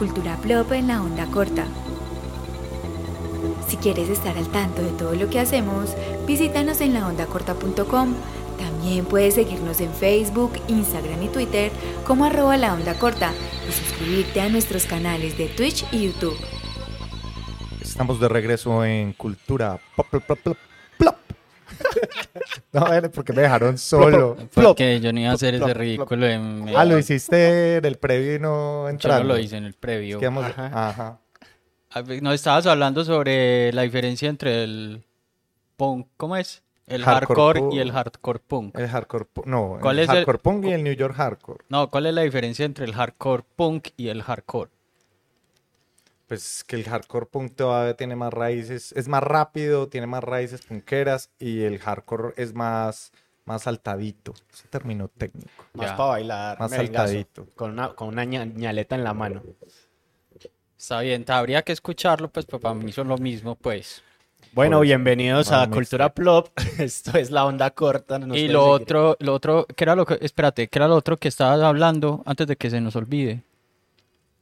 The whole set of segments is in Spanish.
Cultura Plop en la onda corta. Si quieres estar al tanto de todo lo que hacemos, visítanos en laondacorta.com. También puedes seguirnos en Facebook, Instagram y Twitter como arroba la onda corta y suscribirte a nuestros canales de Twitch y YouTube. Estamos de regreso en Cultura Pop. No, porque me dejaron solo. Porque yo no iba a hacer Plop, ese ridículo en Ah, lo hiciste en el previo y no Yo no lo hice en el previo. Es que vamos- Ajá. Ajá. A ver, Nos estabas hablando sobre la diferencia entre el punk, ¿cómo es? El Hardcore hardcore punk. y el hardcore punk. El hardcore pu- No, ¿Cuál el es el- hardcore punk y el New York hardcore. No, ¿cuál es la diferencia entre el hardcore punk y el hardcore? Pues que el hardcore punk todavía tiene más raíces, es más rápido, tiene más raíces punqueras y el hardcore es más, más saltadito. Ese término técnico. Más para bailar. Más saltadito. Con una, con una ña- ñaleta en la mano. Está bien, habría que escucharlo, pues, pero para mí son lo mismo, pues. Bueno, Por eso. bienvenidos a Cultura Plop. Esto es la onda corta. nos y lo seguir. otro, lo otro, ¿qué era lo que, espérate, ¿qué era lo otro que estabas hablando antes de que se nos olvide?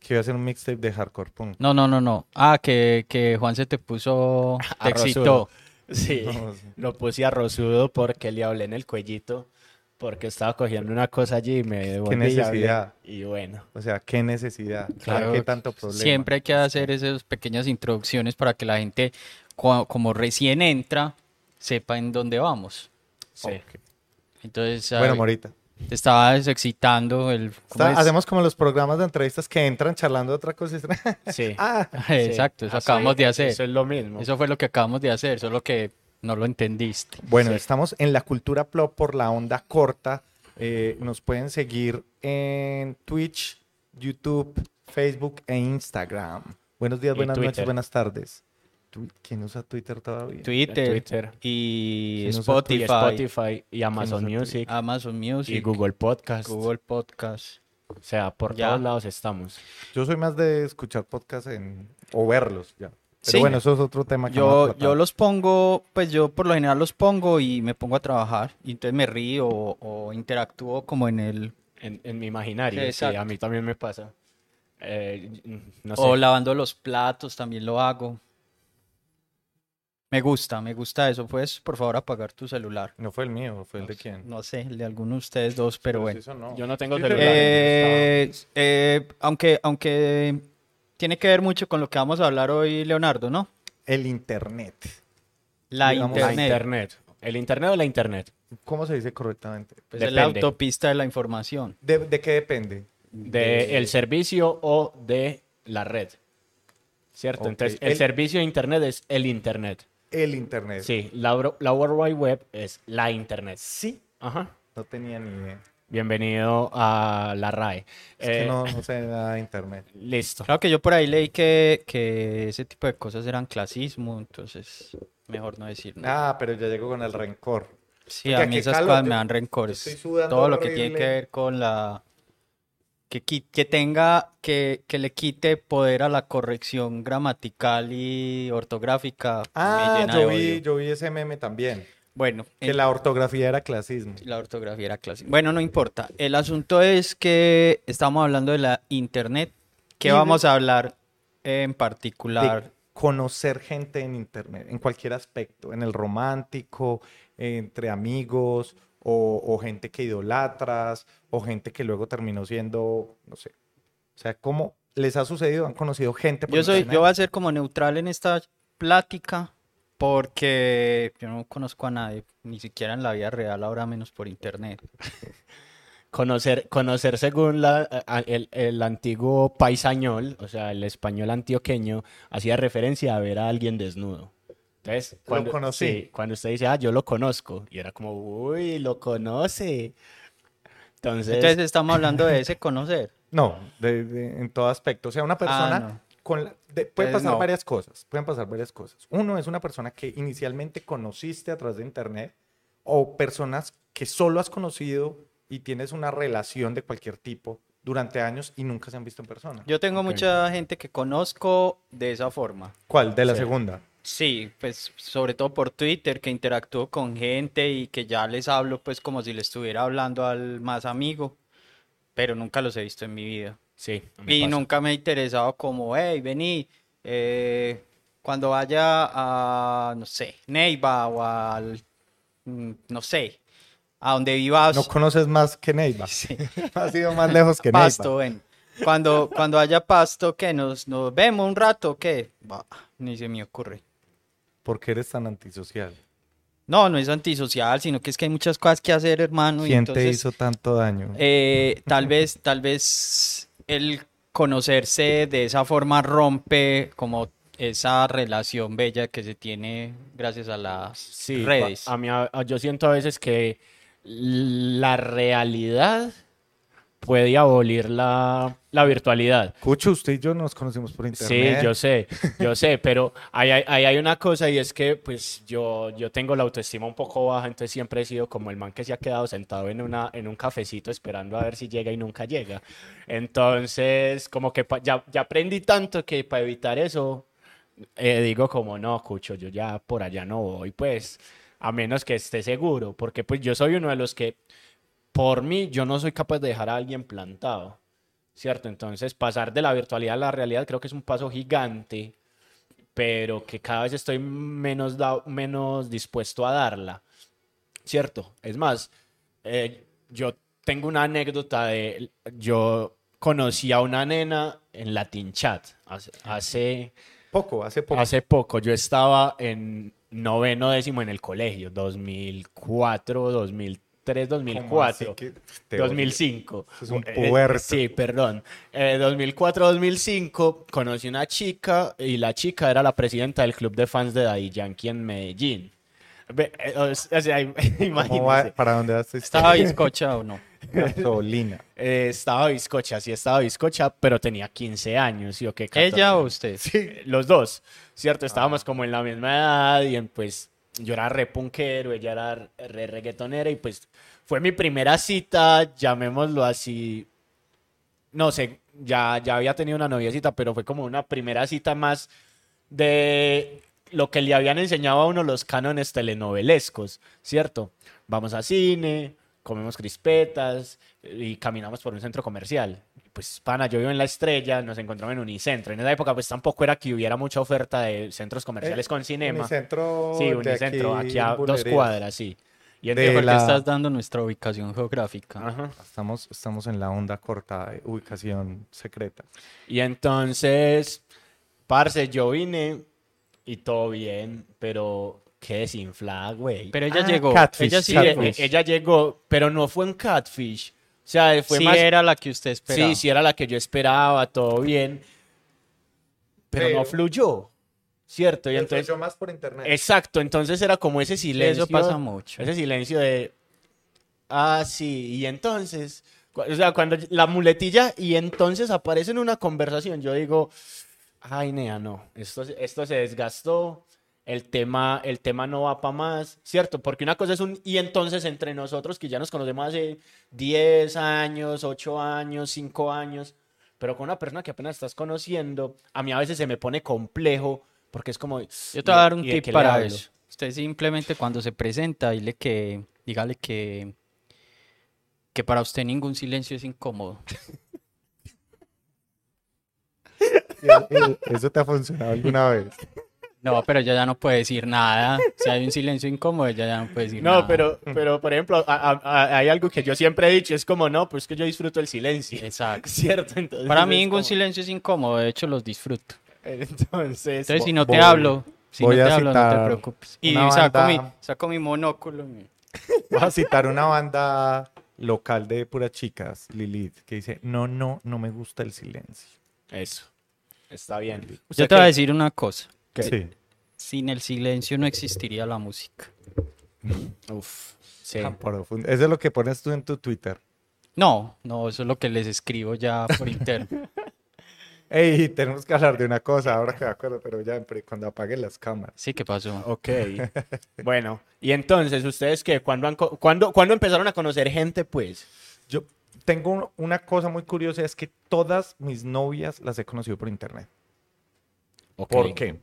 Que iba a hacer un mixtape de hardcore punk. No, no, no, no. Ah, que, que Juan se te puso, te excitó. Sí, No, sí. lo puse a Rosudo porque le hablé en el cuellito. Porque estaba cogiendo una cosa allí y me hablé. necesidad? Y bueno. O sea, qué necesidad, Claro, qué tanto problema. Siempre hay que hacer esas pequeñas introducciones para que la gente, como recién entra, sepa en dónde vamos. Sí. Entonces, Bueno, Morita. Te estabas excitando el... ¿cómo Está- es? hacemos como los programas de entrevistas que entran charlando de otra cosa y Sí. ah, Exacto, eso Así- acabamos de hacer. Eso es lo mismo. Eso fue lo que acabamos de hacer, solo que no lo entendiste. Bueno, Sí. estamos en la cultura plop por la onda corta. Eh, nos pueden seguir en Twitch, YouTube, Facebook e Instagram. Buenos días, buenas noches, buenas tardes. ¿Quién usa Twitter todavía? Twitter, Twitter. y Spotify, Spotify y Amazon Music Amazon Music, y Google Podcast. Google Podcast. O sea, por Ya. todos lados estamos. Yo soy más de escuchar podcasts en... o verlos ya. Pero Sí. bueno, eso es otro tema que Yo, yo los pongo, pues yo por lo general los pongo y me pongo a trabajar. Y entonces me río o, o interactúo como en el... En, en mi imaginario. Sí, a mí también me pasa. Eh, no sé. O lavando los platos también lo hago. Me gusta, me gusta eso. Puedes, por favor, apagar tu celular. No fue el mío, fue el de quién. No sé, el de alguno de ustedes dos, pero bueno. eso no. Yo no tengo Sí, celular. Eh, eh, aunque, aunque tiene que ver mucho con lo que vamos a hablar hoy, Leonardo, ¿no? El internet. La Digamos, La internet. ¿El internet o la internet? ¿Cómo se dice correctamente? Pues es la autopista de la información. ¿De, de qué depende? ¿De el servicio o de la red? ¿Cierto? Entonces, el, El- servicio de internet es el internet. El internet. Sí, la, la World Wide Web es la internet. Sí. Ajá. No tenía ni idea. Bienvenido a la RAE. Es que Eh, no, no sé nada de internet. Listo. Claro que yo por ahí leí que, que ese tipo de cosas eran clasismo, entonces mejor no decir nada. Ah, pero ya llego con el rencor. sí, porque a mí esas cosas me dan rencores. estoy sudando Todo lo que tiene que ver con la... Que, que tenga, que, que le quite poder a la corrección gramatical y ortográfica me Ah, de yo odio. vi, yo vi ese meme también. Bueno, Que la ortografía era clasismo. La ortografía era clásica. Bueno, no importa. El asunto es que estamos hablando de la internet. ¿Qué vamos a hablar en De particular? conocer gente en internet, en cualquier aspecto, en el romántico, entre amigos, o, o gente que idolatras, o gente que luego terminó siendo, no sé. O sea, ¿cómo les ha sucedido? ¿Han conocido gente por Yo soy, internet? yo voy a ser como neutral en esta plática porque yo no conozco a nadie, ni siquiera en la vida real, ahora menos por internet. Conocer, conocer según la, el, el antiguo paisañol, o sea, el español antioqueño, hacía referencia a ver a alguien desnudo. Entonces, cuando, conocí. sí, cuando usted dice, ah, yo lo conozco, y era como, uy, lo conoce. Entonces, Entonces estamos hablando de ese conocer. No, de- de- en todo aspecto. O sea, una persona Ah, no. con la- de- pueden Entonces, pasar no. varias cosas. Pueden pasar varias cosas. Uno es una persona que inicialmente conociste a través de internet o personas que solo has conocido y tienes una relación de cualquier tipo durante años y nunca se han visto en persona. Yo tengo Ok. mucha gente que conozco de esa forma. ¿Cuál? De la Sí. segunda. Sí, pues sobre todo por Twitter, que interactúo con gente y que ya les hablo pues como si le estuviera hablando al más amigo, pero nunca los he visto en mi vida. Sí. Y pasa. nunca me ha interesado como, hey, vení, eh, cuando vaya a, no sé, Neiva o al, mm, no sé, a donde vivas, No conoces más que Neiva. Sí. Has ido más lejos que Pasto, Neiva. ven. Cuando, cuando haya pasto, ¿qué? ¿Nos, nos vemos un rato? ¿Qué? Bah, ni se me ocurre. ¿Por qué eres tan antisocial? No, no es antisocial, sino que es que hay muchas cosas que hacer, hermano. y ¿Quién te hizo tanto daño? eh, tal vez, tal vez el conocerse de esa forma rompe como esa relación bella que se tiene gracias a las Sí, redes. A mí, a- yo siento a veces que la realidad puede abolir la, la virtualidad. Cucho, usted y yo nos conocimos por Sí, internet. yo sé, yo sé, pero ahí hay, ahí hay una cosa y es que pues yo, yo tengo la autoestima un poco baja, entonces siempre he sido como el man que se ha quedado sentado en, una, en un cafecito esperando a ver si llega y nunca llega. Entonces, como que ya, ya aprendí tanto que para evitar eso, eh, digo como no, Cucho, yo ya por allá no voy, pues, a menos que esté seguro, porque pues yo soy uno de los que, por mí, yo no soy capaz de dejar a alguien plantado. ¿cierto? Entonces, pasar de la virtualidad a la realidad creo que es un paso gigante, pero que cada vez estoy menos, menos dispuesto a darla, ¿cierto? Es más, eh, yo tengo una anécdota de, yo conocí a una nena en Latin Chat hace, hace, Poco, hace poco. hace poco, yo estaba en noveno décimo en el colegio, 2004, 2003, ¿Cómo 2004. así que te odio? 2005. Es un Eh, puberto. sí, perdón. Eh, 2004-2005 conocí una chica y la chica era la presidenta del club de fans de Daddy Yankee en Medellín. Eh, o sea, im- ¿Cómo va- imagínense. ¿Para dónde vas a ¿Estaba bizcocha o no? Gasolina. Eh, estaba bizcocha, sí estaba bizcocha, pero tenía 15 años, ¿sí o qué? 14. ¿Ella o usted? Sí, los dos, ¿cierto? Estábamos como en la misma edad y en, pues yo era re punkero, ella era re reggaetonera y pues fue mi primera cita, llamémoslo así, no sé, ya, ya había tenido una noviecita, pero fue como una primera cita más de lo que le habían enseñado a uno los cánones telenovelescos, ¿cierto? Vamos a cine, comemos crispetas y caminamos por un centro comercial. Pues, pana, yo vivo en La Estrella, nos encontramos en Unicentro. En esa época, pues tampoco era que hubiera mucha oferta de centros comerciales con cinema. Unicentro. Sí, Unicentro, aquí, a en dos Bulerías. cuadras, sí. Y De entonces, Porque la- estás dando nuestra ubicación geográfica. Ajá. Estamos, estamos en la onda corta de ubicación secreta. Y entonces, parce, yo vine y todo bien, pero qué desinflada, güey. Pero ella Ah, llegó. catfish, ella sí e- ella llegó, pero no fue un catfish. O sea, fue Sí más... era la que usted esperaba. Sí, sí era la que yo esperaba, todo bien. Pero, Pero- no fluyó, ¿cierto? Y entonces... más por internet. Exacto, entonces era como ese silencio. eso pasa mucho. Ese silencio de... Ah, sí, y entonces... O sea, cuando la muletilla y entonces aparece en una conversación, yo digo, ay, nea, no, esto, esto se desgastó, el tema, el tema no va para más, ¿cierto? Porque una cosa es un y entonces entre nosotros que ya nos conocemos hace 10 años, 8 años, 5 años, pero con una persona que apenas estás conociendo, a mí a veces se me pone complejo porque es como... Yo te voy a dar un ¿y de tip para eso. Usted simplemente cuando se presenta, dile que, dígale que, que para usted ningún silencio es incómodo. ¿Eso te ha funcionado alguna vez? No, pero ella ya no puede decir nada. Si hay un silencio incómodo, ella ya no puede decir nada. No, pero, pero por ejemplo, a- a- a- hay algo que yo siempre he dicho, es como, no, pues que yo disfruto el silencio. Exacto. ¿Cierto? Entonces, Para mí ningún como- silencio es incómodo, de hecho los disfruto. Entonces, Entonces, si no te voy- hablo, si no te a hablo, no te preocupes. Y saco, banda- mi, saco mi monóculo. mi- Voy a citar una banda local de puras chicas, Lilith, que dice, no, no, no me gusta el silencio. eso, está bien. Yo te voy a decir una cosa. Sí. Sin el silencio no existiría la música. Uf, sí. Tan profundo. Eso es lo que pones tú en tu Twitter. No, no, eso es lo que les escribo ya por interno. Ey, tenemos que hablar de una cosa, ahora que me acuerdo, pero ya pero cuando apaguen las cámaras. Sí, ¿qué pasó? Ok. bueno, y entonces, ¿ustedes qué? ¿Cuándo, han cuándo- cuándo empezaron a conocer gente, pues? Yo tengo un- una cosa muy curiosa, es que todas mis novias las he conocido por internet. Ok. ¿Por qué?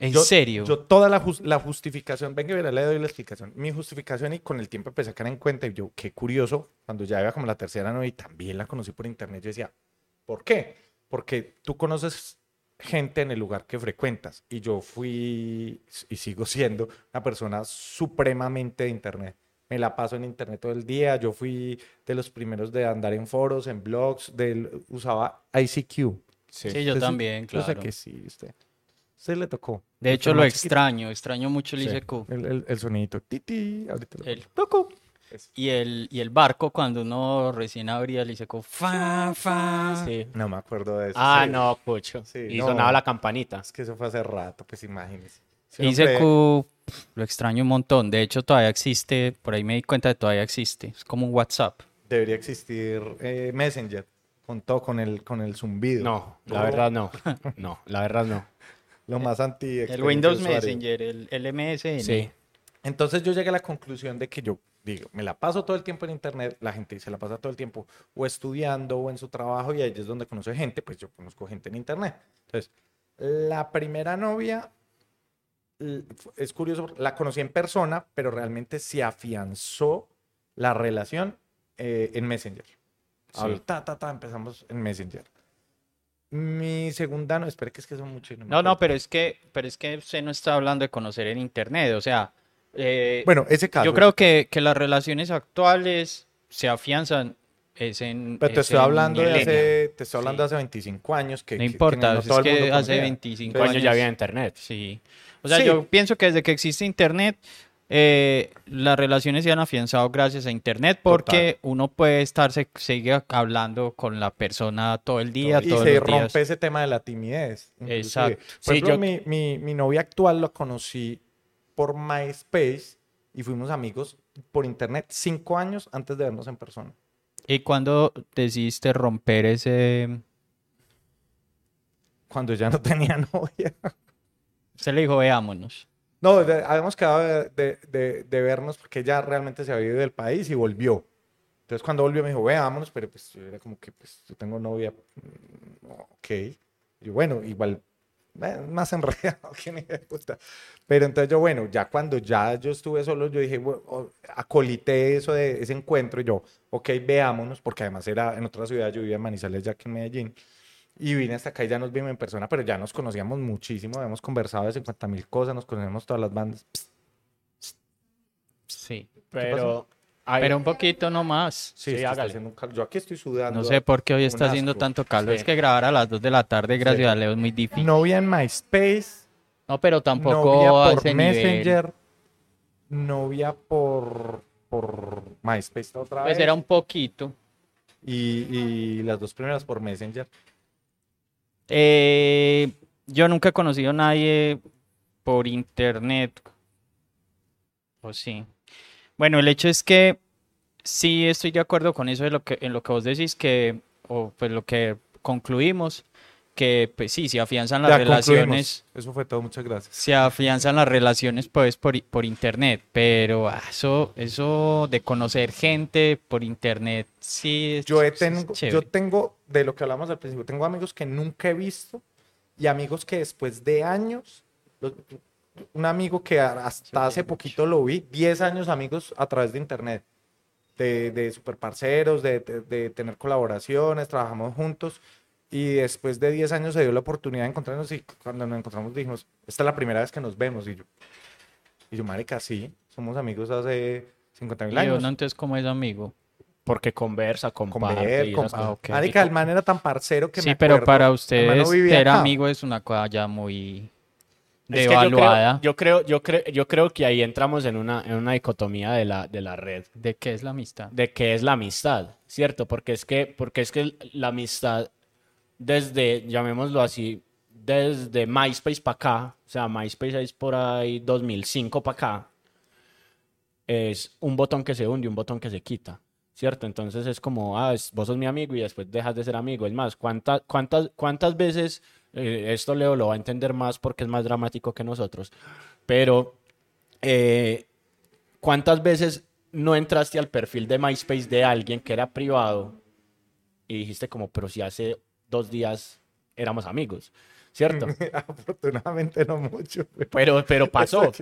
¿En Yo- serio? Yo toda la, la justificación, venga, verá, le doy la explicación. Mi justificación y con el tiempo empecé a caer en cuenta y yo, qué curioso, cuando ya iba como la tercera novia y también la conocí por internet, yo decía, ¿Por qué? Porque tú conoces gente en el lugar que frecuentas y yo fui y sigo siendo una persona supremamente de internet. Me la paso en internet todo el día. Yo fui de los primeros de andar en foros, en blogs, del, usaba ICQ. Sí, yo también, Yo sé claro. que sí, usted. Usted le tocó. De hecho, lo chiquito. extraño, extraño mucho el Sí, ICQ. El, el, el sonidito. Titi. Ahorita lo- El. Eso. Y el, y el barco cuando uno recién abría el ICQ. Fa, fa. Sí. No me acuerdo de eso. Ah, sí. no, pucho. Sí, y no. sonaba la campanita. Es que eso fue hace rato, pues imagínese. Siempre- ICQ lo extraño un montón. De hecho, todavía existe. Por ahí me di cuenta de que todavía existe. Es como un WhatsApp. Debería existir eh, Messenger con todo, con el, con el zumbido. No, la verdad no. No, la verdad no. Lo más anti El Windows Messenger, el, el MSN. Sí. Entonces yo llegué a la conclusión de que yo digo, me la paso todo el tiempo en internet, la gente se la pasa todo el tiempo o estudiando o en su trabajo y ahí es donde conoce gente, pues yo conozco gente en internet. Entonces, la primera novia, es curioso, la conocí en persona, pero realmente se afianzó la relación eh, en Messenger. Sí. Ta, ta, ta, empezamos en Messenger. Mi segunda, no, espere que es que son muchos. No, no, acuerdo. pero es que, pero es que usted no está hablando de conocer en internet. O sea, eh, Bueno, ese caso. yo creo que, que las relaciones actuales se afianzan es en. Pero te es estoy en hablando de hace, te estoy hablando de hace 25 años que No que- que importa, no es que hace conocía. 25 Cinco años ya había internet. Sí. O sea, Sí. yo pienso que desde que existe Internet, eh, las relaciones se han afianzado gracias a Internet porque uno puede estarse, sigue hablando con la persona todo el día, y todos se los días. rompe ese tema de la timidez. inclusive. Exacto. Por Sí, ejemplo, yo- mi, mi, mi novia actual lo conocí por MySpace y fuimos amigos por internet cinco años antes de vernos en persona. ¿Y cuando decidiste romper ese... Cuando ya no tenía novia. Usted le dijo, veámonos. No, de- habíamos quedado de, de- de- vernos porque ella realmente se había ido del país y volvió. Entonces cuando volvió me dijo, veámonos, pero pues yo era como que, pues yo tengo novia. mm, Ok. Y bueno, igual, eh, más enredado que ni de puta. Pero entonces yo, bueno, ya cuando ya yo estuve solo, yo dije, bueno, acolité eso de ese encuentro y yo, ok, veámonos, porque además era en otra ciudad, yo vivía en Manizales, ya que en Medellín. Y vine hasta acá y ya nos vimos en persona, pero ya nos conocíamos muchísimo, habíamos conversado de 50 mil cosas, nos conocemos todas las bandas. Sí. Pero. hay- Pero un poquito nomás. Sí, Sí, haciendo un. Yo aquí estoy sudando. No sé por qué hoy está haciendo tanto calor. Sí. Es que grabar a las 2 de la tarde, gracias Sí. a Leo, es muy difícil. Novia en MySpace, No, pero tampoco a por ese nivel. Messenger, novia por, por MySpace otra Pues vez. era un poquito. y, y las dos primeras por Messenger. Eh, yo nunca he conocido a nadie por internet. O sí. Bueno, el hecho es que sí estoy de acuerdo con eso de lo que, en lo que vos decís que, o pues lo que concluimos, que pues sí, se afianzan las Ya relaciones, concluimos. Eso fue todo, muchas gracias. se afianzan las relaciones pues por, por internet, pero ah, eso, eso de conocer gente por internet, sí, es- Yo, tengo, de lo que hablamos al principio, tengo amigos que nunca he visto y amigos que después de años, un amigo que hasta hace poquito lo vi, 10 años amigos a través de internet, de, de super parceros, de, de- de tener colaboraciones, trabajamos juntos y después de 10 años se dio la oportunidad de encontrarnos y cuando nos encontramos dijimos, esta es la primera vez que nos vemos y yo, y yo, marica, sí, somos amigos hace 50 mil Y años. uno entonces como es amigo. Porque conversa, comparte. Comer, y com- esas cosas. Ah, ok. Marica, el man era tan parcero que Sí, me pero para ustedes ser acá. amigo es una cosa ya muy Es que yo creo- devaluada. Yo creo, yo creo, yo creo que ahí entramos en una, en una dicotomía de la, de la red. ¿De qué es la amistad? de qué es la amistad, ¿cierto? Porque es que, porque es que la amistad, desde, llamémoslo así, desde MySpace para acá, o sea, MySpace es por ahí 2005 para acá, es un botón que se hunde y un botón que se quita, ¿cierto? Entonces es como, ah, vos sos mi amigo y después dejas de ser amigo. Es más, ¿cuántas, cuántas, cuántas veces, eh, esto Leo lo va a entender más porque es más dramático que nosotros, pero eh, ¿cuántas veces no entraste al perfil de MySpace de alguien que era privado y dijiste como, pero si hace dos días éramos amigos, ¿cierto? Afortunadamente no mucho. Pero, pero pasó,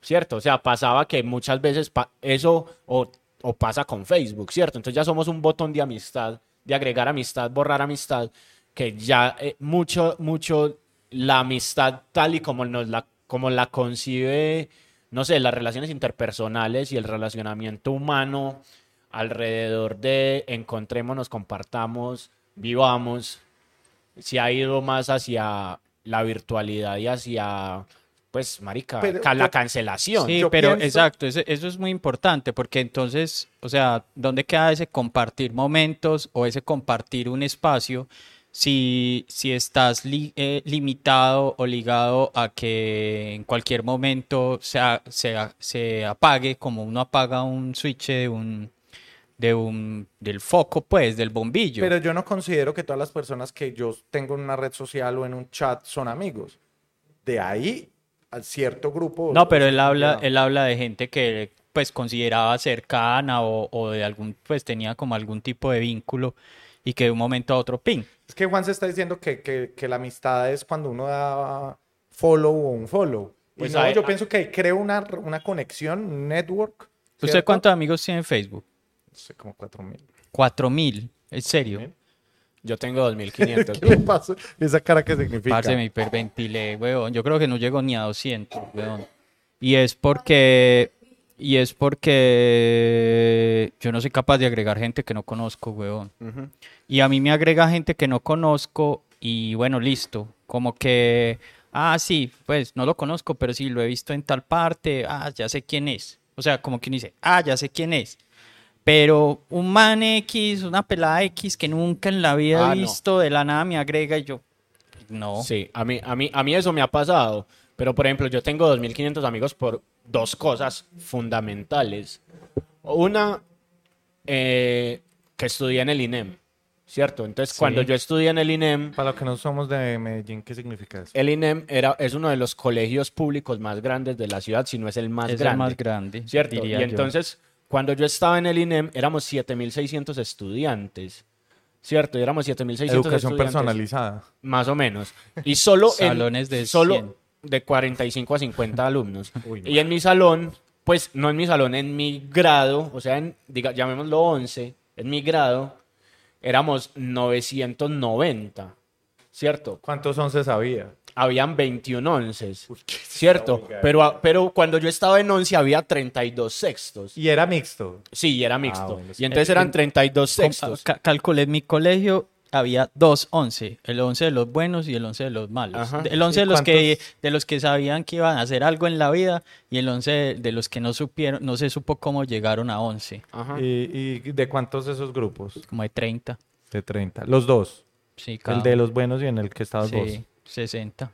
¿cierto? O sea, pasaba que muchas veces pa- eso o, o pasa con Facebook, ¿cierto? Entonces ya somos un botón de amistad de agregar amistad, borrar amistad, que ya eh, mucho, mucho la amistad tal y como, nos la, como la concibe, no sé, las relaciones interpersonales y el relacionamiento humano alrededor de encontrémonos, compartamos, vivamos, se ha ido más hacia la virtualidad y hacia, pues, marica, Pero ca- la cancelación. Sí, pero pienso- exacto, eso es muy importante porque entonces, o sea, ¿dónde queda ese compartir momentos o ese compartir un espacio si, si estás li- eh, limitado o ligado a que en cualquier momento se, se, se apague como uno apaga un switch de un, de un, del foco, pues, del bombillo? Pero yo no considero que todas las personas que yo tengo en una red social o en un chat son amigos. De ahí a cierto grupo. No, pero él habla, él habla de gente que pues consideraba cercana o, o de algún, pues tenía como algún tipo de vínculo y que de un momento a otro, ping. Es que Juan se está diciendo que, que, que la amistad es cuando uno da follow o un follow. Y Pues no, hay- yo pienso que creo una, una conexión, un network. ¿Usted ¿cierto? cuántos amigos tiene en Facebook? No sé, como cuatro mil. Cuatro mil, en serio. Bien. Yo tengo 2500. ¿Qué le pasa? Esa cara que significa. Parce, me hiperventilé, weón. Yo creo que no llego ni a 200, weón. Y es porque, y es porque yo no soy capaz de agregar gente que no conozco, weón. Y a mí me agrega gente que no conozco y bueno, listo. Como que, ah, sí, pues no lo conozco, pero sí lo he visto en tal parte, ah, ya sé quién es. O sea, como que uno dice, ah, ya sé quién es. Pero un man X, una pelada X que nunca en la vida Ah, he no. visto, de la nada me agrega y yo, no. Sí, a mí, a, mí, a mí eso me ha pasado. Pero, por ejemplo, yo tengo 2.500 amigos por dos cosas fundamentales. Una, eh, que estudié en el INEM, ¿cierto? Entonces, cuando yo estudié en el INEM, Para los que no somos de Medellín, ¿qué significa eso? el INEM era, es uno de los colegios públicos más grandes de la ciudad, si no es el más es grande. el más grande, ¿Cierto? diría Y yo. Cuando yo estaba en el INEM, éramos 7.600 estudiantes. ¿Cierto? Y éramos 7.600 Educación estudiantes. personalizada. Más o menos. Y solo en- Salones de solo 100. de 45 a 50 alumnos. Y en mi salón, pues no en mi salón, en mi grado, o sea, en, diga, llamémoslo 11, en mi grado, éramos 990. ¿Cierto? ¿Cuántos once sabía? Habían 21 onces. ¿Cierto? Pero, a- pero cuando yo estaba en 11 había 32 sextos. Y era mixto. Sí, y era mixto. bueno, y entonces eran 32 Com- sextos. ca- calculé en mi colegio había dos once, el once de los buenos y el once de los malos. Ajá. El once ¿Y de los que de los que sabían que iban a hacer algo en la vida y el once de, de los que no supieron, no se supo cómo llegaron a once, Ajá. ¿Y, y de cuántos de esos grupos? como de 30. De 30. Los dos. Sí, cada El de los buenos y en el que estabas vos. Sí, 60.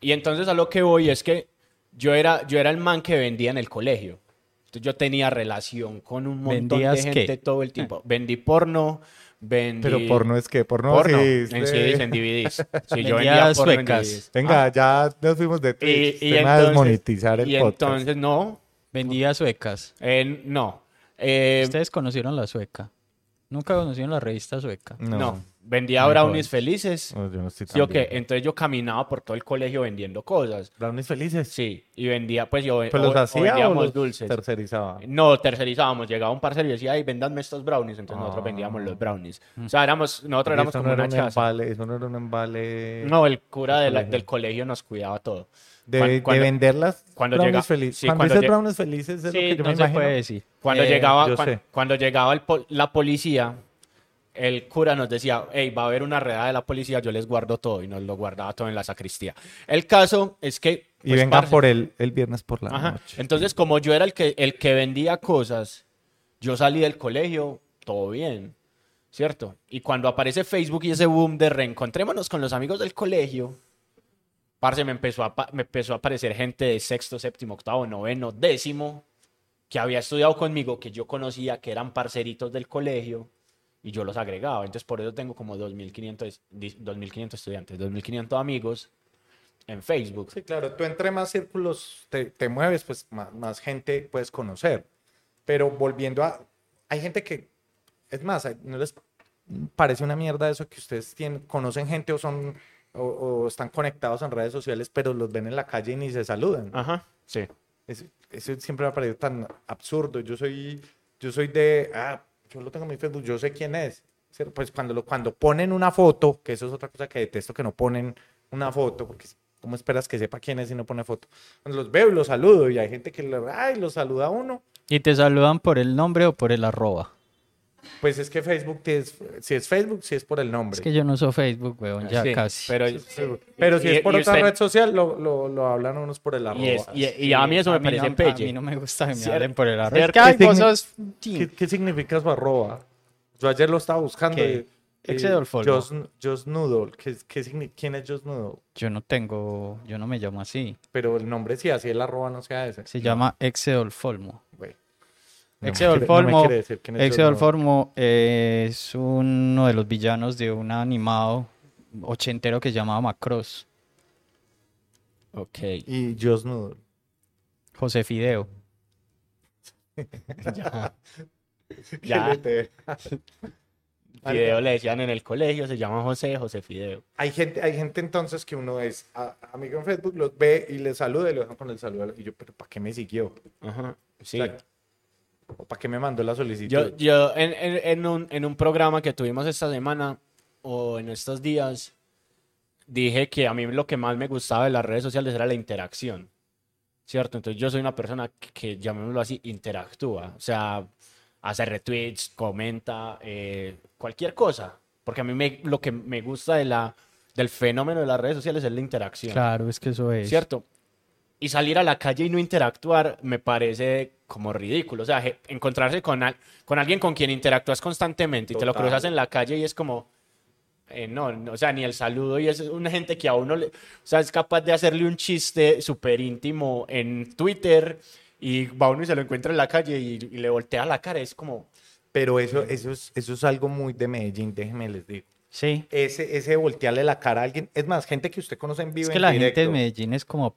Y entonces a lo que voy es que yo era, yo era el man que vendía en el colegio. Entonces yo tenía relación con un montón de ¿Vendías gente qué? todo el tiempo. Vendí porno, vendí... Pero porno es que porno, porno sí, en sí. CDs, en DVDs. Sí, yo Vendía vendía porno en suecas. DVDs. Venga, Ah, ya nos fuimos de y, Twitch. y de entonces, monetizar el y podcast. entonces no, Vendía suecas. eh, no. Eh, Ustedes conocieron la sueca. Nunca conocieron la revista sueca. no. Vendía brownies felices. Yo no estoy ¿Sí tan o qué? bien. Entonces yo caminaba por todo el colegio vendiendo cosas. ¿Brownies felices? Sí, y vendía, pues yo ¿Pues los o- o hacía o vendíamos los dulces. tercerizaba? No, tercerizábamos. Llegaba un parcero y decía, ay, véndanme estos brownies. Entonces nosotros Ah. vendíamos los brownies. O sea, éramos, nosotros éramos como no era una un chaza. embale, eso no era un embale No, el cura de la- colegio. del colegio nos cuidaba todo. de, Cuan- de cuando- vender las cuando brownies llega- felices. sí, cuando cuando dices lle- brownies felices es lo Sí, que yo no me se imagino. puede decir. Cuando Eh, llegaba, yo cuan- sé. cuando llegaba el po- la policía, el cura nos decía, hey, va a haber una redada de la policía, yo les guardo todo. Y nos lo guardaba todo en la sacristía. El caso es que... Y pues, vengan parce, por él el viernes por la Ajá. noche. Entonces, como yo era el que, el que vendía cosas, yo salí del colegio, todo bien, ¿cierto? Y cuando aparece Facebook y ese boom de reencontrémonos con los amigos del colegio, parce, me empezó a, me empezó a aparecer gente de sexto, séptimo, octavo, noveno, décimo, que había estudiado conmigo, que yo conocía, que eran parceritos del colegio, y yo los agregaba. Entonces, por eso tengo como 2.500 dis- 2.500 estudiantes, 2.500 amigos en Facebook. Sí, claro, tú entre más círculos te, te mueves, pues más, más gente puedes conocer. Pero volviendo a... Hay gente que... Es más, ¿no les parece una mierda eso que ustedes tienen, conocen gente o son... O, o están conectados en redes sociales, pero los ven en la calle y ni se saludan. Ajá, sí. Eso, eso siempre me ha parecido tan absurdo. Yo soy, yo soy de, ah, yo lo tengo en mi yo sé quién es. Pues cuando, lo, cuando ponen una foto, que eso es otra cosa que detesto, que no ponen una foto, porque ¿cómo esperas que sepa quién es si no pone foto? Cuando los veo y los saludo y hay gente que le, ay, los saluda uno. ¿Y te saludan por el nombre o por el arroba? Pues es que Facebook, es, si es Facebook, si es por el nombre. Es que yo no uso Facebook, weón, ya Sí, casi. Pero, Pero si y- es por y otra usted- red social, lo, lo, lo hablan unos por el arroba. Y, es- y- y a mí eso me A parece no- pelle. A mí no me gusta que me Cier- hablen por el arroba. ¿Qué signi- sos... ¿Qué, qué significa su arroba? Yo ayer lo estaba buscando. ¿Qué? Just, Just Noodle. ¿Qué, qué ¿Quién es Just Noodle? Yo no tengo, yo no me llamo así. Pero el nombre sí, así el arroba no sea ese. Se llama Exeol Folmo. Güey. No es uno de los villanos de un animado ochentero que se llamaba Macross, Ok. Y Noodle. José Fideo. Ya. ¿Qué Ya. le Fideo le decían en el colegio, se llama José, José Fideo. Hay gente, hay gente entonces que uno es a- amigo en Facebook, los ve y le saluda y lo dejan con el saludo. Y yo, pero ¿para qué me siguió? Ajá. Sí. O sea, ¿O para qué me mandó la solicitud? Yo, yo en, en- en un, en un programa que tuvimos esta semana o en estos días, dije que a mí lo que más me gustaba de las redes sociales era la interacción. ¿Cierto? Entonces yo soy una persona que, que, llamémoslo así, interactúa. O sea, hace retweets, comenta, eh, cualquier cosa. Porque a mí me, lo que me gusta de la, del fenómeno de las redes sociales es la interacción. Claro, es que eso es. ¿Cierto? Y salir a la calle y no interactuar me parece como ridículo. O sea, encontrarse con, al- con alguien con quien interactúas constantemente y te lo Total. cruzas en la calle y es como, eh, no, no, o sea, ni el saludo y es una gente que a uno, le, o sea, es capaz de hacerle un chiste súper íntimo en Twitter y va uno y se lo encuentra en la calle y, y le voltea la cara. Es como, Pero eso, eso, es, eso es algo muy de Medellín, déjeme les digo. Sí. Ese, ese voltearle la cara a alguien. Es más, gente que usted conoce en vivo. Es que en la gente de directo, Medellín es como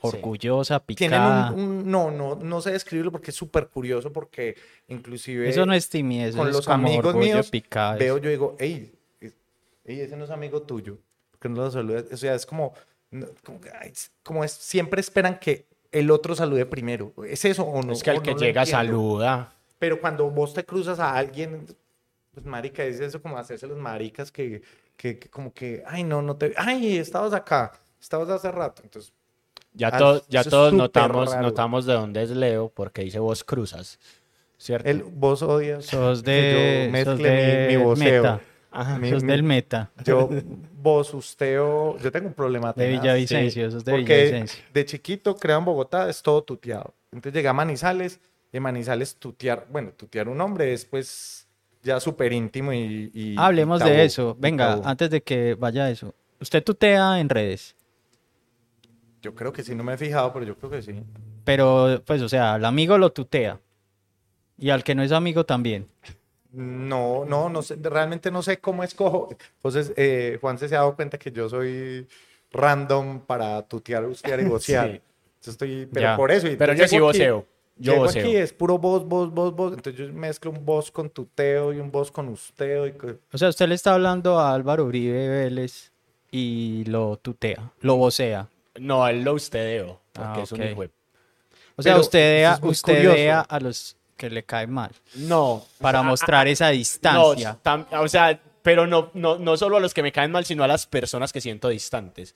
orgullosa, Tienen picada. un, un- no, no, no sé describirlo porque es súper curioso porque inclusive Eso no es timidez, con eso los es como amigos orgullo míos veo yo digo, hey, ey, ese no es amigo tuyo, porque no lo saludas. O sea, es como, como, que, es- como es, siempre esperan que el otro salude primero. ¿Es eso o no? es que el que no llega saluda. Pero cuando vos te cruzas a alguien, pues marica, es eso como hacerse los maricas que, que, que como que, ay, no, no te, ay, estabas acá, estabas hace rato. Entonces, Ya, Ah, to- ya eso todos notamos, raro. notamos de dónde es Leo porque dice vos cruzas. ¿Cierto? el, vos odias Sos que de, yo sos mezcle de mi, mi voceo. meta. Ajá. Mi- Sos mi- del meta. Yo vosusteo, yo tengo un problema De tenaz, Villavicencio, sí, sos de porque Villavicencio. de chiquito, creo en Bogotá, es todo tuteado. Entonces llegué a Manizales, y en Manizales tutear, bueno, tutear un hombre es pues ya súper íntimo y, y- Hablemos y de tabú, eso. y Venga, tabú. antes de que vaya a eso. ¿Usted tutea en redes? Yo creo que sí, no me he fijado, pero yo creo que sí. Pero, pues, o sea, el amigo lo tutea. Y al que no es amigo también. No, no, no sé, realmente no sé cómo escojo. Entonces, eh, Juan se ha dado cuenta que yo soy random para tutear, bucear y vocear. Sí. Yo estoy, pero Ya. por eso. y Pero yo sí voceo. Yo llego voceo. aquí, es puro voz, voz, voz, voz. Entonces yo mezclo un voz con tuteo y un voz con usteo. Y O sea, usted le está hablando a Álvaro Uribe Vélez y lo tutea, lo vocea. No, él lo ustedeo, porque Ah, es un ok. hijo de- O sea, Pero usted, eso es muy usted curioso. vea a los que le caen mal. No. Para mostrar esa No, distancia. tam- o sea, pero no, no, no solo a los que me caen mal, sino a las personas que siento distantes.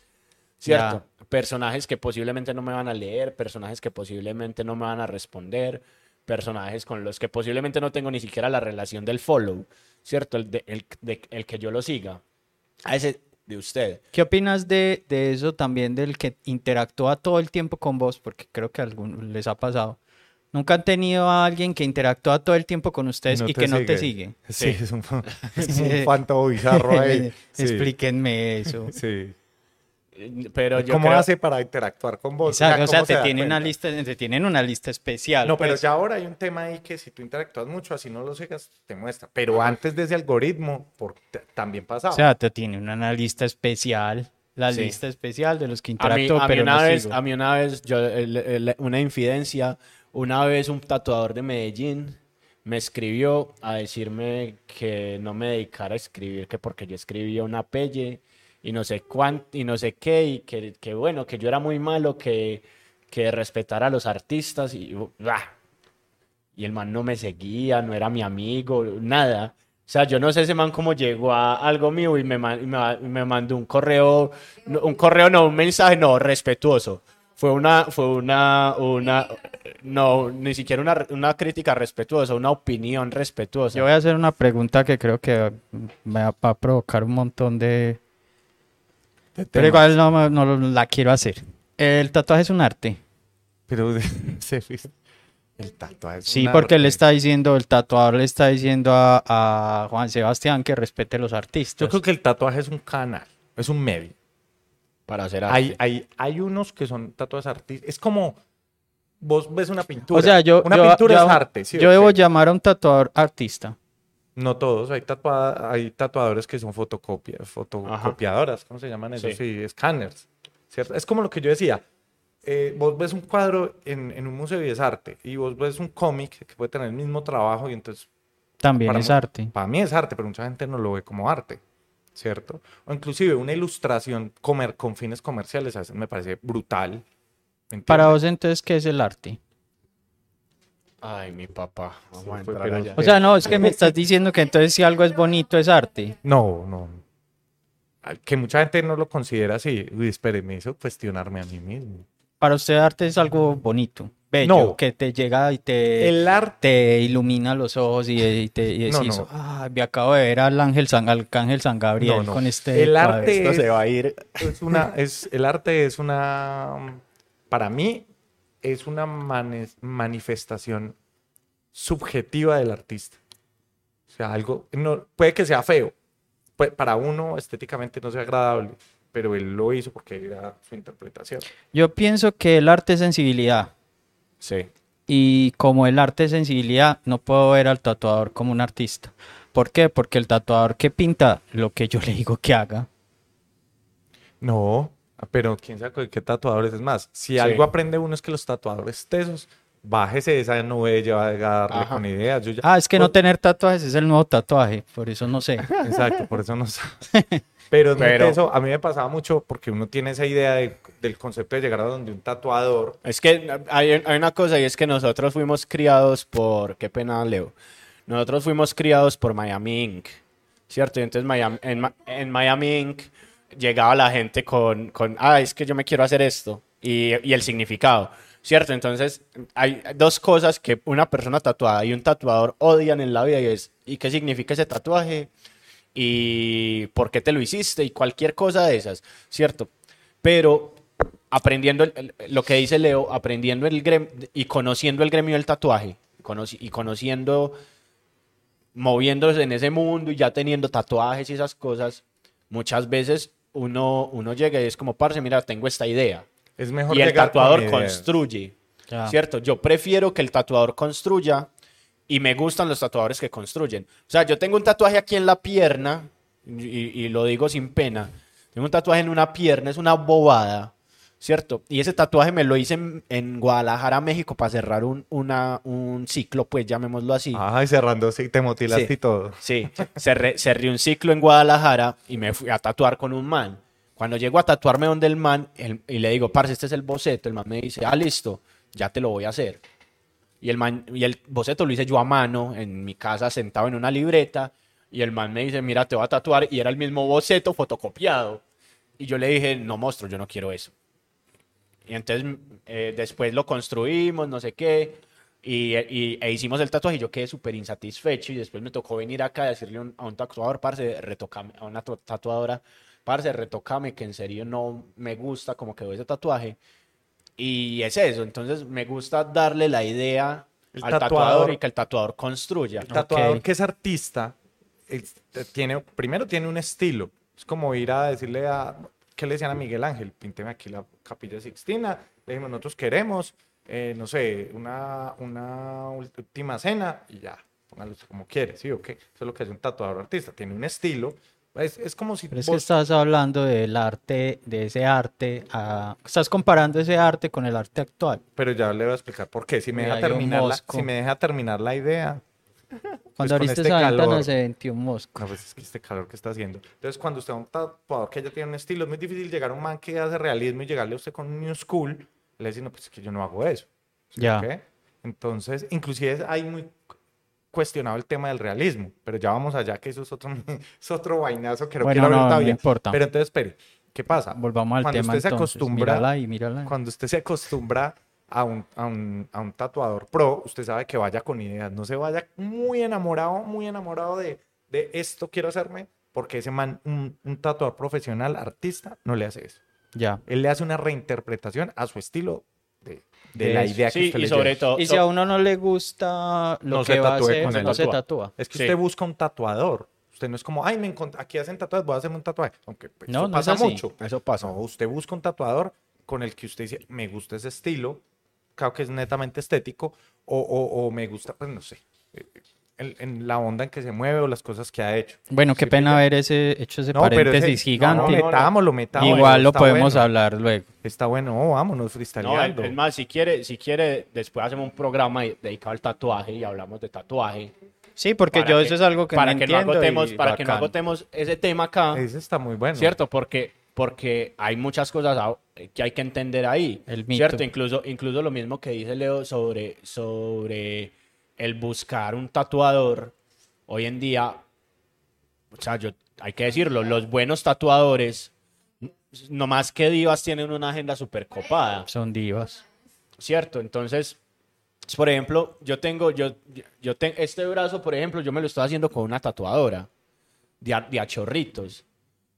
¿Cierto? Personajes que posiblemente no me van a leer, personajes que posiblemente no me van a responder, personajes con los que posiblemente no tengo ni siquiera la relación del follow, ¿cierto? El, de- el, de- el que yo lo siga. A ese de usted. ¿Qué opinas de, de eso también del que interactúa todo el tiempo con vos? Porque creo que a algunos les ha pasado. ¿Nunca han tenido a alguien que interactúa todo el tiempo con ustedes y, que no te sigue? Sí, es un, es un fanto bizarro ahí. Sí, Explíquenme eso. sí. Eh, Pero yo ¿Cómo creo- hace para interactuar con vos? Exacto, o sea, ¿cómo se te, da tiene una lista, te tienen una lista especial. No, pero pues. ya ahora hay un tema ahí que si tú interactúas mucho, así no lo sigas, te muestra. Pero antes de ese algoritmo, por, también pasaba. O sea, te tiene una lista especial. La Sí. lista especial de los que A mí, interactúo, a mí pero una no vez, sigo. a mí una vez, yo, el- el- una infidencia, una vez un tatuador de Medellín me escribió a decirme que no me dedicara a escribir, que porque yo escribía una pelle y no sé cuánto, y no sé qué, y que, que bueno, que yo era muy malo, que, que respetara a los artistas, y, ¡ah! y el man no me seguía, no era mi amigo, nada. O sea, yo no sé ese man cómo llegó a algo mío y me, me, me mandó un correo, un correo no, un mensaje no, respetuoso. Fue una, fue una, una, no, ni siquiera una, una crítica respetuosa, una opinión respetuosa. Yo voy a hacer una pregunta que creo que me va a provocar un montón de... de Pero igual no, no la quiero hacer. ¿El tatuaje es un arte? Pero se el tatuaje. es Sí, un porque él arte. está diciendo, el tatuador le está diciendo a, a Juan Sebastián que respete a los artistas. Yo creo que el tatuaje es un canal, es un medio. para hacer arte. hay, hay unos que son tatuajes artísticos. Es como vos ves una pintura. O sea, yo, una yo- pintura yo- es arte. ¿sí o yo debo llamar a un tatuador artista. No todos, hay, tatua- hay tatuadores que son fotocopias, fotocopiadoras, ¿cómo se llaman eso? Sí. Sí, escáneres, ¿cierto? Es como lo que yo decía, eh, vos ves un cuadro en, en un museo y es arte, y vos ves un cómic que puede tener el mismo trabajo y entonces También Para es arte. para mí es arte, pero mucha gente no lo ve como arte, ¿cierto? O inclusive una ilustración comer, con fines comerciales a veces me parece brutal. ¿me Para vos entonces, ¿qué es el arte? Ay, mi papá. Vamos a entrar allá. O sea, no, es que me estás diciendo que entonces si algo es bonito es arte. No, no. Que mucha gente no lo considera así. Uy, espere, me hizo cuestionarme a mí mismo. Para usted arte es algo bonito, bello, No. que te llega y te, El arte te ilumina los ojos y, y te y No, decís, no. "Ah, me acabo de ver al ángel San, al ángel San Gabriel No, no. con este El cuadro". arte Esto es- se va a ir. es una, es, el arte es una, para mí, es una manifestación subjetiva del artista. O sea, algo, no, puede que sea feo, puede- para uno estéticamente no sea agradable, pero él lo hizo porque era su interpretación. Yo pienso que el arte es sensibilidad. Sí. Y como el arte es sensibilidad, no puedo ver al tatuador como un artista. ¿Por qué? Porque el tatuador que pinta lo que yo le digo que haga. No, pero quién sabe qué tatuadores es más. Si Sí. algo aprende uno es que los tatuadores tesos, bájese de esa nube, lleva a darle Ajá. con ideas. Yo ya- Ah, es que no tener tatuajes es el nuevo tatuaje, por eso no sé. Exacto, por eso no sabe. Pero, Pero- teso. a mí me pasaba mucho porque uno tiene esa idea de- del concepto de llegar a donde un tatuador. Es que hay, hay una cosa y es que nosotros fuimos criados por, qué pena Leo, nosotros fuimos criados por Miami Inc., ¿cierto? Y entonces Miami, en, en Miami Inc. llegaba la gente con, con, ah, es que yo me quiero hacer esto, y, el significado, ¿cierto? Entonces hay dos cosas que una persona tatuada y un tatuador odian en la vida y es, ¿y qué significa ese tatuaje? y por qué te lo hiciste y cualquier cosa de esas, ¿cierto? Pero aprendiendo lo que dice Leo, aprendiendo el gremio y conociendo el gremio del tatuaje y conociendo, moviéndose en ese mundo y ya teniendo tatuajes y esas cosas, muchas veces uno, uno llega y es como, parce, mira, tengo esta idea. Es mejor Y el con tatuador construye. Ya. ¿Cierto? Yo prefiero que el tatuador construya y me gustan los tatuadores que construyen. O sea, yo tengo un tatuaje aquí en la pierna y, y lo digo sin pena. Tengo un tatuaje en una pierna, es una bobada, ¿cierto? Y ese tatuaje me lo hice en, en Guadalajara, México, para cerrar un, una- un ciclo, pues llamémoslo así. Ay, cerrando, sí, te motilaste Sí. y todo. Sí, cerré, cerré un ciclo en Guadalajara y me fui a tatuar con un man. Cuando llego a tatuarme donde el man el- y le digo, parce, este es el boceto, el man me dice, ah, listo, ya te lo voy a hacer. Y el, man, y el boceto lo hice yo a mano en mi casa sentado en una libreta y el man me dice, mira, te voy a tatuar y era el mismo boceto fotocopiado. Y yo le dije, no, monstruo, yo no quiero eso. Y entonces eh, después lo construimos, no sé qué, y, y- e hicimos el tatuaje y yo quedé súper insatisfecho y después me tocó venir acá a decirle un- a un tatuador, parce, retocame, a una tu- tatuadora, parce, retocame, que en serio no me gusta como quedó ese tatuaje. Y es eso, entonces me gusta darle la idea El al tatuador- tatuador y que el tatuador construya. El tatuador Ok. que es artista, es- tiene, primero tiene un estilo. Es como ir a decirle a, ¿qué le decían a Miguel Ángel? Pínteme aquí la capilla Sixtina. Le dijimos, nosotros queremos, eh, no sé, una, una última cena y ya, póngalo como quiere, ¿sí o qué? Eso es lo que hace un tatuador artista, tiene un estilo. Es, es como si Pero es que vos- estás hablando del arte, de ese arte, a- estás comparando ese arte con el arte actual. pero ya le voy a explicar por qué. Si me deja terminar la, si me deja terminar la idea. Cuando con abriste este esa ventana se venció un mosco. No, pues es que este calor que está haciendo. Entonces, cuando usted a un tatuador que ya tiene un estilo, es muy difícil llegar a un man que hace realismo y llegarle a usted con un new school. Le dice, no, pues es que yo no hago eso. ¿Sí Ya. qué? Entonces, inclusive hay muy... cuestionado el tema del realismo, pero ya vamos allá, que eso es otro, es otro vainazo que no Bueno, quiero no, no todavía. importa. Pero entonces, espere, ¿qué pasa? Volvamos al Cuando tema usted se acostumbra- Mírala ahí, mírala. Cuando usted se acostumbra a un, a, un, a un tatuador pro, usted sabe que vaya con ideas, no se vaya muy enamorado, muy enamorado de, de esto quiero hacerme, porque ese man, un, un tatuador profesional, artista, no le hace eso. Ya. Él le hace una reinterpretación a su estilo de, de De la idea que Sí, usted y le sobre lleva. todo... Y si a uno no le gusta lo No que se va a hacer, con él. no se Tatúa. Es que Sí. usted busca un tatuador. Usted no es como, ay, me aquí hacen tatuajes, voy a hacerme un tatuaje. Aunque pues, No, eso no pasa mucho. Eso pasa. No, usted busca un tatuador con el que usted dice, me gusta ese estilo, creo que es netamente estético, o, o- o me gusta, pues no sé, eh, en, en la onda en que se mueve o las cosas que ha hecho. Bueno, qué Sí, pena haber ese, hecho ese No, pero ese- paréntesis no, gigante. No, metámoslo, metámoslo. Igual lo podemos bueno. hablar luego. Está bueno, oh, vámonos, No, freestyleando. es más, si quiere, si quiere, después hacemos un programa dedicado al tatuaje y hablamos de tatuaje. Sí, porque yo que- eso es algo que para no que entiendo no agotemos, para que no bacán. agotemos ese tema acá, Ese está muy bueno. ¿cierto? Porque, porque hay muchas cosas que hay que entender ahí, El mito. ¿cierto? Incluso, incluso lo mismo que dice Leo sobre, sobre el buscar un tatuador. Hoy en día, o sea, yo, hay que decirlo, los buenos tatuadores, no más que divas, tienen una agenda súper copada. Son divas. ¿cierto? Entonces, por ejemplo, yo tengo, yo, yo tengo este brazo, por ejemplo, yo me lo estoy haciendo con una tatuadora de a, de a chorritos.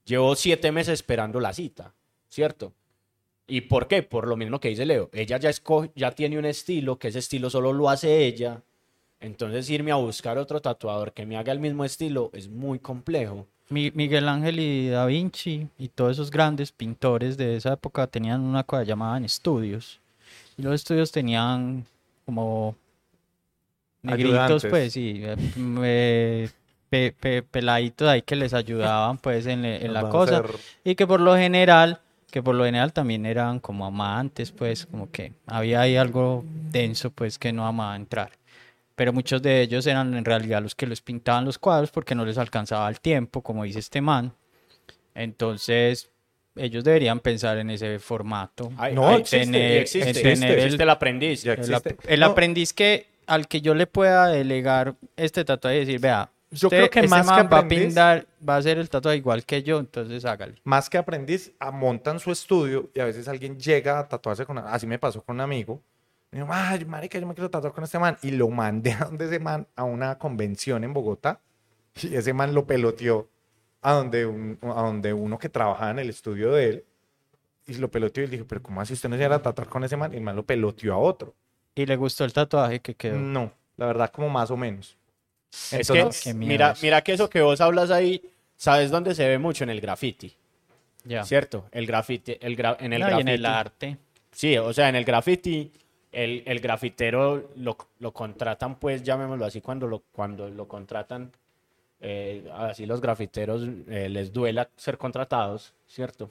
Llevo siete meses esperando la cita, ¿cierto? ¿Y por qué? Por lo mismo que dice Leo. Ella ya, escoge, ya tiene un estilo, que ese estilo solo lo hace ella. Entonces, irme a buscar otro tatuador que me haga el mismo estilo es muy complejo. Mi- Miguel Ángel y Da Vinci y todos esos grandes pintores de esa época tenían una cosa llamaban estudios. Y los estudios tenían como negritos, Ayudantes. pues, sí, eh, eh, pe- pe- peladitos ahí que les ayudaban, pues, en, le- en la cosa. ser- Y que por lo general, que por lo general también eran como amantes, pues, como que había ahí algo denso, pues, que no amaba entrar. Pero muchos de ellos eran en realidad los que les pintaban los cuadros porque no les alcanzaba el tiempo, como dice este man. Entonces, ellos deberían pensar en ese formato. Ay, No, existe, existe, existe, existe, existe. existe el aprendiz. El, el No, aprendiz que al que yo le pueda delegar este tatuaje y decir, vea, Yo creo que más que man va a aprendiz- pintar, va a hacer el tatuaje igual que yo, entonces hágale. más que aprendiz, a- montan su estudio y a veces alguien llega a tatuarse con... Así me pasó con un amigo. Me dijo, ay, marica, yo me quiero tatuar con este man. Y lo mandé a donde ese man, a una convención en Bogotá. Y ese man lo peloteó a donde, un- a donde uno que trabajaba en el estudio de él. Y lo peloteó y le dije, pero ¿cómo así usted no se iba a tatuar con ese man? Y el man lo peloteó a otro. Y le gustó el tatuaje que quedó. No, la verdad, como más o menos. Es Entonces, que, Qué miedo mira, mira que eso que vos hablas ahí, ¿sabes dónde se ve mucho? En el graffiti, Ya. ¿cierto? El graffiti, el gra- en el No, y en el graffiti- arte. Sí, o sea, en el graffiti, el, el grafitero lo, lo contratan, pues, llamémoslo así, cuando lo, cuando lo contratan, eh, así los grafiteros eh, les duela ser contratados, ¿cierto?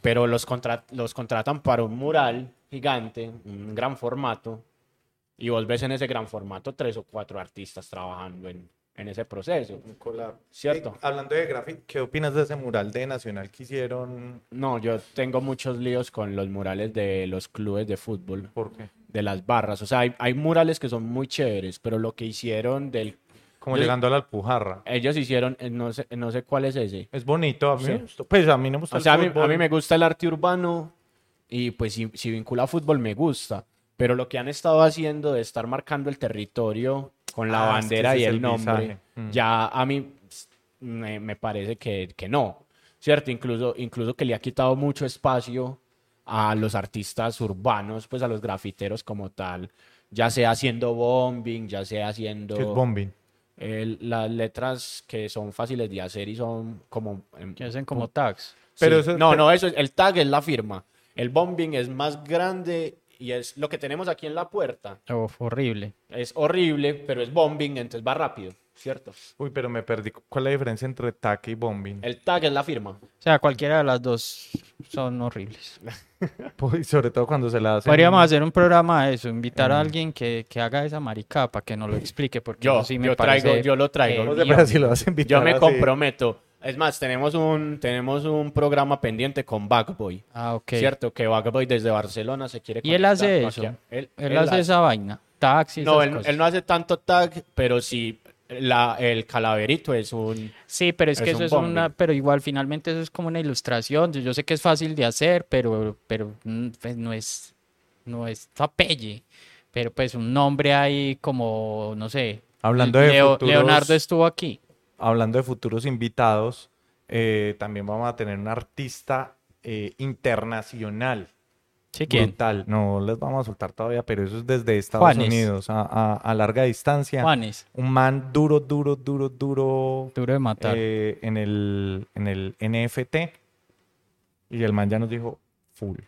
Pero los, contra- los contratan para un mural gigante, un gran formato, y vos ves en ese gran formato tres o cuatro artistas trabajando en, en ese proceso, un collab. ¿cierto? Eh, hablando de graffiti, ¿qué opinas de ese mural de Nacional que hicieron? No, yo tengo muchos líos con los murales de los clubes de fútbol. ¿Por qué? de las barras. O sea, hay, hay murales que son muy chéveres, pero lo que hicieron del... Como llegando a la Alpujarra. Ellos hicieron, eh, no sé, no sé cuál es ese. Es bonito, a mí Sí. me gustó. Pues a mí no me gusta O el sea, a mí, a mí me gusta el arte urbano y pues si, si vincula a fútbol me gusta. Pero lo que han estado haciendo de estar marcando el territorio con la Ah, es que bandera y el, el nombre. Mm. ya a mí me, me parece que, que no. ¿Cierto? Incluso, incluso que le ha quitado mucho espacio a los artistas urbanos, pues a los grafiteros como tal, ya sea haciendo bombing, ya sea haciendo... ¿Qué es bombing? el- las letras que son fáciles de hacer y son como... Que hacen como tags. Pero Sí. eso- no, pero- no, eso es, el tag es la firma. El bombing es más grande y es lo que tenemos aquí en la puerta. Uf, horrible. Es horrible, pero es bombing, entonces va rápido, ¿cierto? Uy, pero me perdí. ¿Cuál es la diferencia entre tac y bombing? El tag es la firma. O sea, cualquiera de las dos son horribles. Uy, sobre todo cuando se la hacen... Podríamos hacer un programa de eso, invitar a Mm. alguien que, que haga esa maricada para que nos lo explique, porque Yo, sí me yo traigo, yo lo traigo. No sé, Dios. pero si lo vas a invitar Yo me así. comprometo. Es más, tenemos un, tenemos un programa pendiente con Backboy, Ah, ok. ¿cierto? Que Backboy desde Barcelona se quiere ¿Y él hace conectar eso? Él, Él, él hace esa vaina. tags y No, esas él, cosas. él no hace tanto tag, pero sí la, el calaverito es un... Sí, pero es que Es eso un es una, pero igual finalmente eso es como una ilustración. Yo, yo sé que es fácil de hacer, pero, pero mm, pues, no es, no es papelle. Pero pues un nombre ahí como, no sé. Hablando de Leo- futuros- Leonardo estuvo aquí. Hablando de futuros invitados, eh, también vamos a tener un artista eh, internacional. Sí, ¿quién? Brutal. No les vamos a soltar todavía, pero eso es desde Estados Juanes. Unidos a, a- a larga distancia. Juanes, Un man duro, duro, duro, duro duro de matar. eh, en, el, en el NFT. Y el man ya nos dijo full.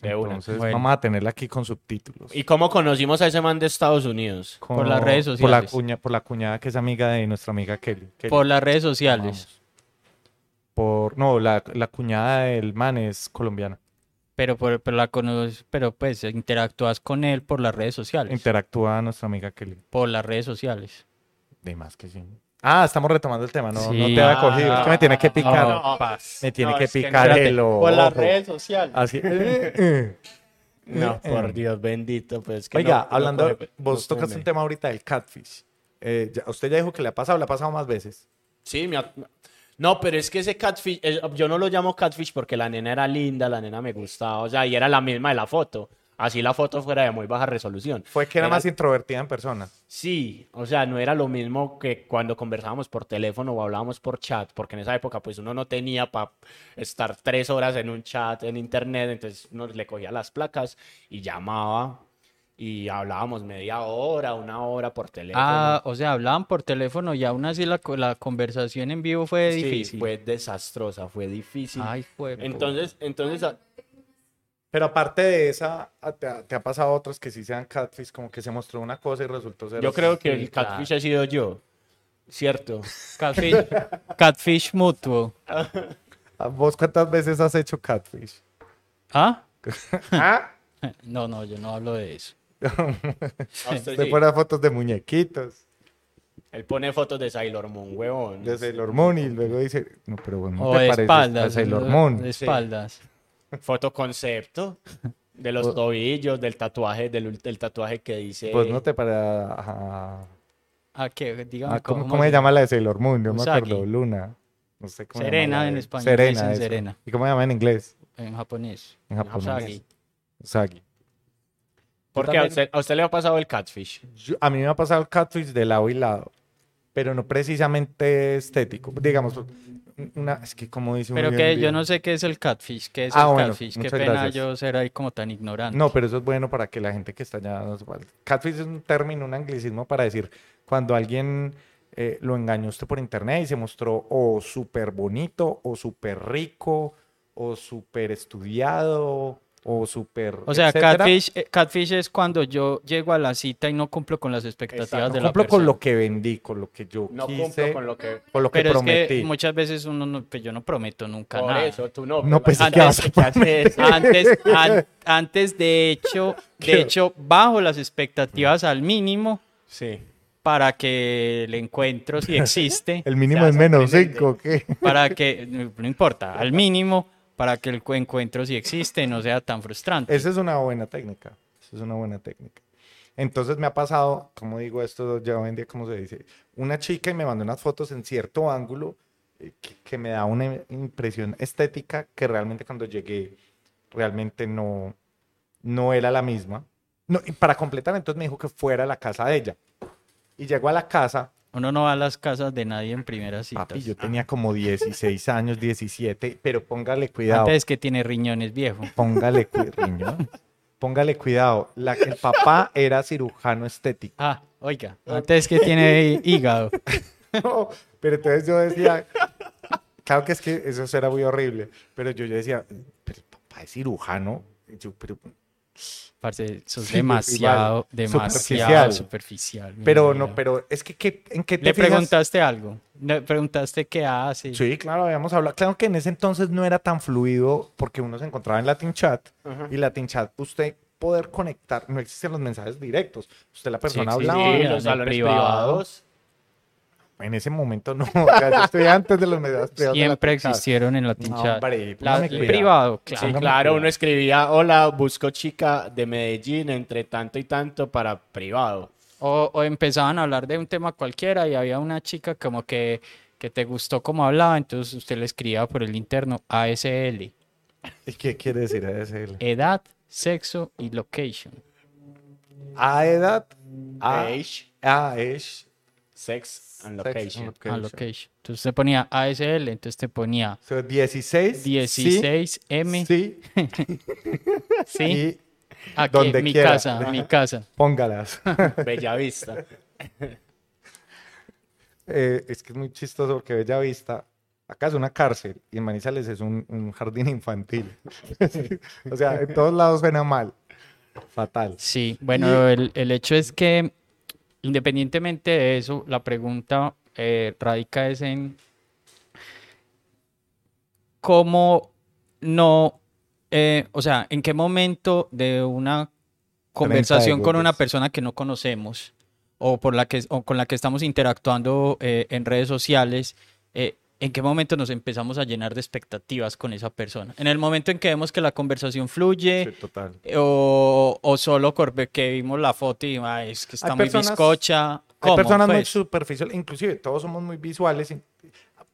De una. Entonces Bueno. vamos a tenerla aquí con subtítulos. ¿Y cómo conocimos a ese man de Estados Unidos? Con- por las redes Por la, sociales. cuña, por la cuñada que es amiga de nuestra amiga Kelly. Kelly, Por las redes sociales. Por, no, la, la cuñada del man es colombiana. Pero, por, pero, la conoces, pero pues interactúas con él por las redes sociales. Interactúa nuestra amiga Kelly. por las redes sociales. De más que sí. Ah, estamos retomando el tema, no, no Sí. te había cogido. Es que me tiene que picar. No, me tiene no, que que no, picar espérate, el Por las ojo. redes sociales. Así. eh, eh. No, Eh, por. Dios bendito, pues que Oiga, no- no hablando, coge- vos no tocaste come. un tema ahorita del catfish. Eh, ya- usted ya dijo que le ha pasado, le ha pasado más veces. Sí, me ha- No, pero es que ese catfish, eh, yo no lo llamo catfish porque la nena era linda, la nena me gustaba, o sea, y era la misma de la foto. Así la foto fuera de muy baja resolución. Fue que era, Era- más introvertida en persona. Sí, o sea, no era lo mismo que cuando conversábamos por teléfono o hablábamos por chat, porque en esa época pues uno no tenía para estar tres horas en un chat en internet, entonces uno le cogía las placas y llamaba y hablábamos media hora, una hora por teléfono. Ah, o sea, hablaban por teléfono y aún así la, la conversación en vivo fue Sí, difícil. fue desastrosa, fue difícil. Ay, fue. entonces, entonces, Pero aparte de esa, ah, ¿te ha, te ha pasado otras que sí sean catfish, como que se mostró una cosa y resultó ser yo creo que el catfish he sido yo, ¿cierto? Catfish, catfish mutuo. Ah, ¿Vos cuántas veces has hecho catfish? ¿Ah? ¿Ah? No, no, yo no hablo de eso. A usted sí. pone fotos de muñequitos, Él pone fotos de Sailor Moon, huevón. de Sailor Moon y luego dice, no, pero bueno, no O te de pareces espaldas. a Sailor Moon. De espaldas. Fotoconcepto de los tobillos, del tatuaje, del, del tatuaje que dice. Pues no te pareces a... ¿A qué? Dígame a- ¿Cómo, cómo cómo se llama la de Sailor Moon? Yo me acuerdo, Luna. No sé cómo se llama Serena en español Serena, dicen. Serena. ¿Y cómo se llama en inglés? En japonés. En japonés. Usagi. Usagi. Porque a también- usted, a usted le ha pasado el catfish. Yo- a mí me ha pasado el catfish de lado y lado, pero no precisamente estético. Digamos, una, es que como dice Pero que yo no sé qué es el catfish. ¿Qué es Ah, el bueno, catfish? Qué pena gracias. yo ser ahí como tan ignorante. No, pero eso es bueno para que la gente que está allá no sepa. Catfish es un término, un anglicismo para decir cuando alguien eh, lo engañó usted por internet y se mostró o súper bonito, o súper rico, o súper estudiado, o súper. O sea, catfish, eh, catfish es cuando yo llego a la cita y no cumplo con las expectativas Exacto. de No la cumplo persona. con lo que vendí, con lo que yo No quise, cumplo con lo que. con lo que Pero es prometí. que muchas veces uno no, pues yo no prometo nunca Por nada. eso, tú no. No, pues, pero ¿qué vas a ¿qué haces? Antes, an- antes de hecho, de hecho, bajo las expectativas al mínimo Sí. para que el encuentro, si existe, El mínimo es menos. 5, ¿qué? para que, no importa, al mínimo, para que el cu- encuentro, si existe, no sea tan frustrante. Esa es una buena técnica. Esa es una buena técnica. Entonces me ha pasado, como digo esto ya hoy en día, ¿cómo se dice? Una chica y me mandó unas fotos en cierto ángulo eh, que, que me da una impresión estética que realmente cuando llegué realmente no, no era la misma. No, y para completar, entonces me dijo que fuera a la casa de ella. Y llegó a la casa, Uno no va a las casas de nadie en primeras citas. papi, yo tenía como 16 años, 17, pero póngale cuidado. Antes que tiene riñones viejo. Póngale cuidado. Póngale cuidado. La, el papá era cirujano estético. Ah, oiga, antes que tiene hígado. No, pero entonces yo decía, claro que es que eso era muy horrible, pero yo, yo decía, pero el papá es cirujano. Yo, pero, Parce, sos Sí, demasiado, igual, demasiado superficial. superficial. pero no, pero es que, ¿qué- ¿en qué te ¿Le fijas? preguntaste algo? ¿Le preguntaste qué hace? Sí, claro, habíamos hablado. Claro que en ese entonces no era tan fluido porque uno se encontraba en Latin Chat y Latin Chat, usted poder conectar, no existen los mensajes directos. Usted la persona hablaba. Sí, en los privados. En ese momento no. O sea, yo estoy antes de los medios privados. Siempre existieron en la No, La- póngame el privado, claro. Sí, claro, uno escribía, hola, busco chica de Medellín entre tanto y tanto para privado. O, o empezaban a hablar de un tema cualquiera y había una chica como que, que te gustó como hablaba, entonces usted le escribía por el interno ASL, ¿Y qué quiere decir ASL? edad, sexo y location. A edad. A, Age, a age. Sex and sex, location. Ah, location. Entonces te ponía ASL, entonces te ponía So, 16. sí, 16M, Sí. ¿sí? Y Aquí, donde mi quiera. casa, mi casa. póngalas. Bellavista. Eh, es que es muy chistoso porque Bella Vista, acá es una cárcel y en Manizales es un, un jardín infantil. o sea, en todos lados suena mal. Fatal. Sí, bueno, el, el hecho es que independientemente de eso, la pregunta eh, radica es en cómo no, eh, o sea, en qué momento de una conversación con una persona que no conocemos o, por la que, o con la que estamos interactuando eh, en redes sociales, ¿en qué momento nos empezamos a llenar de expectativas con esa persona? En el momento en que vemos que la conversación fluye, Sí, total. o, o solo porque vimos la foto y "Ay, es que está Hay muy personas- bizcocha. Hay ¿Cómo? personas muy Pues, superficiales, inclusive todos somos muy visuales.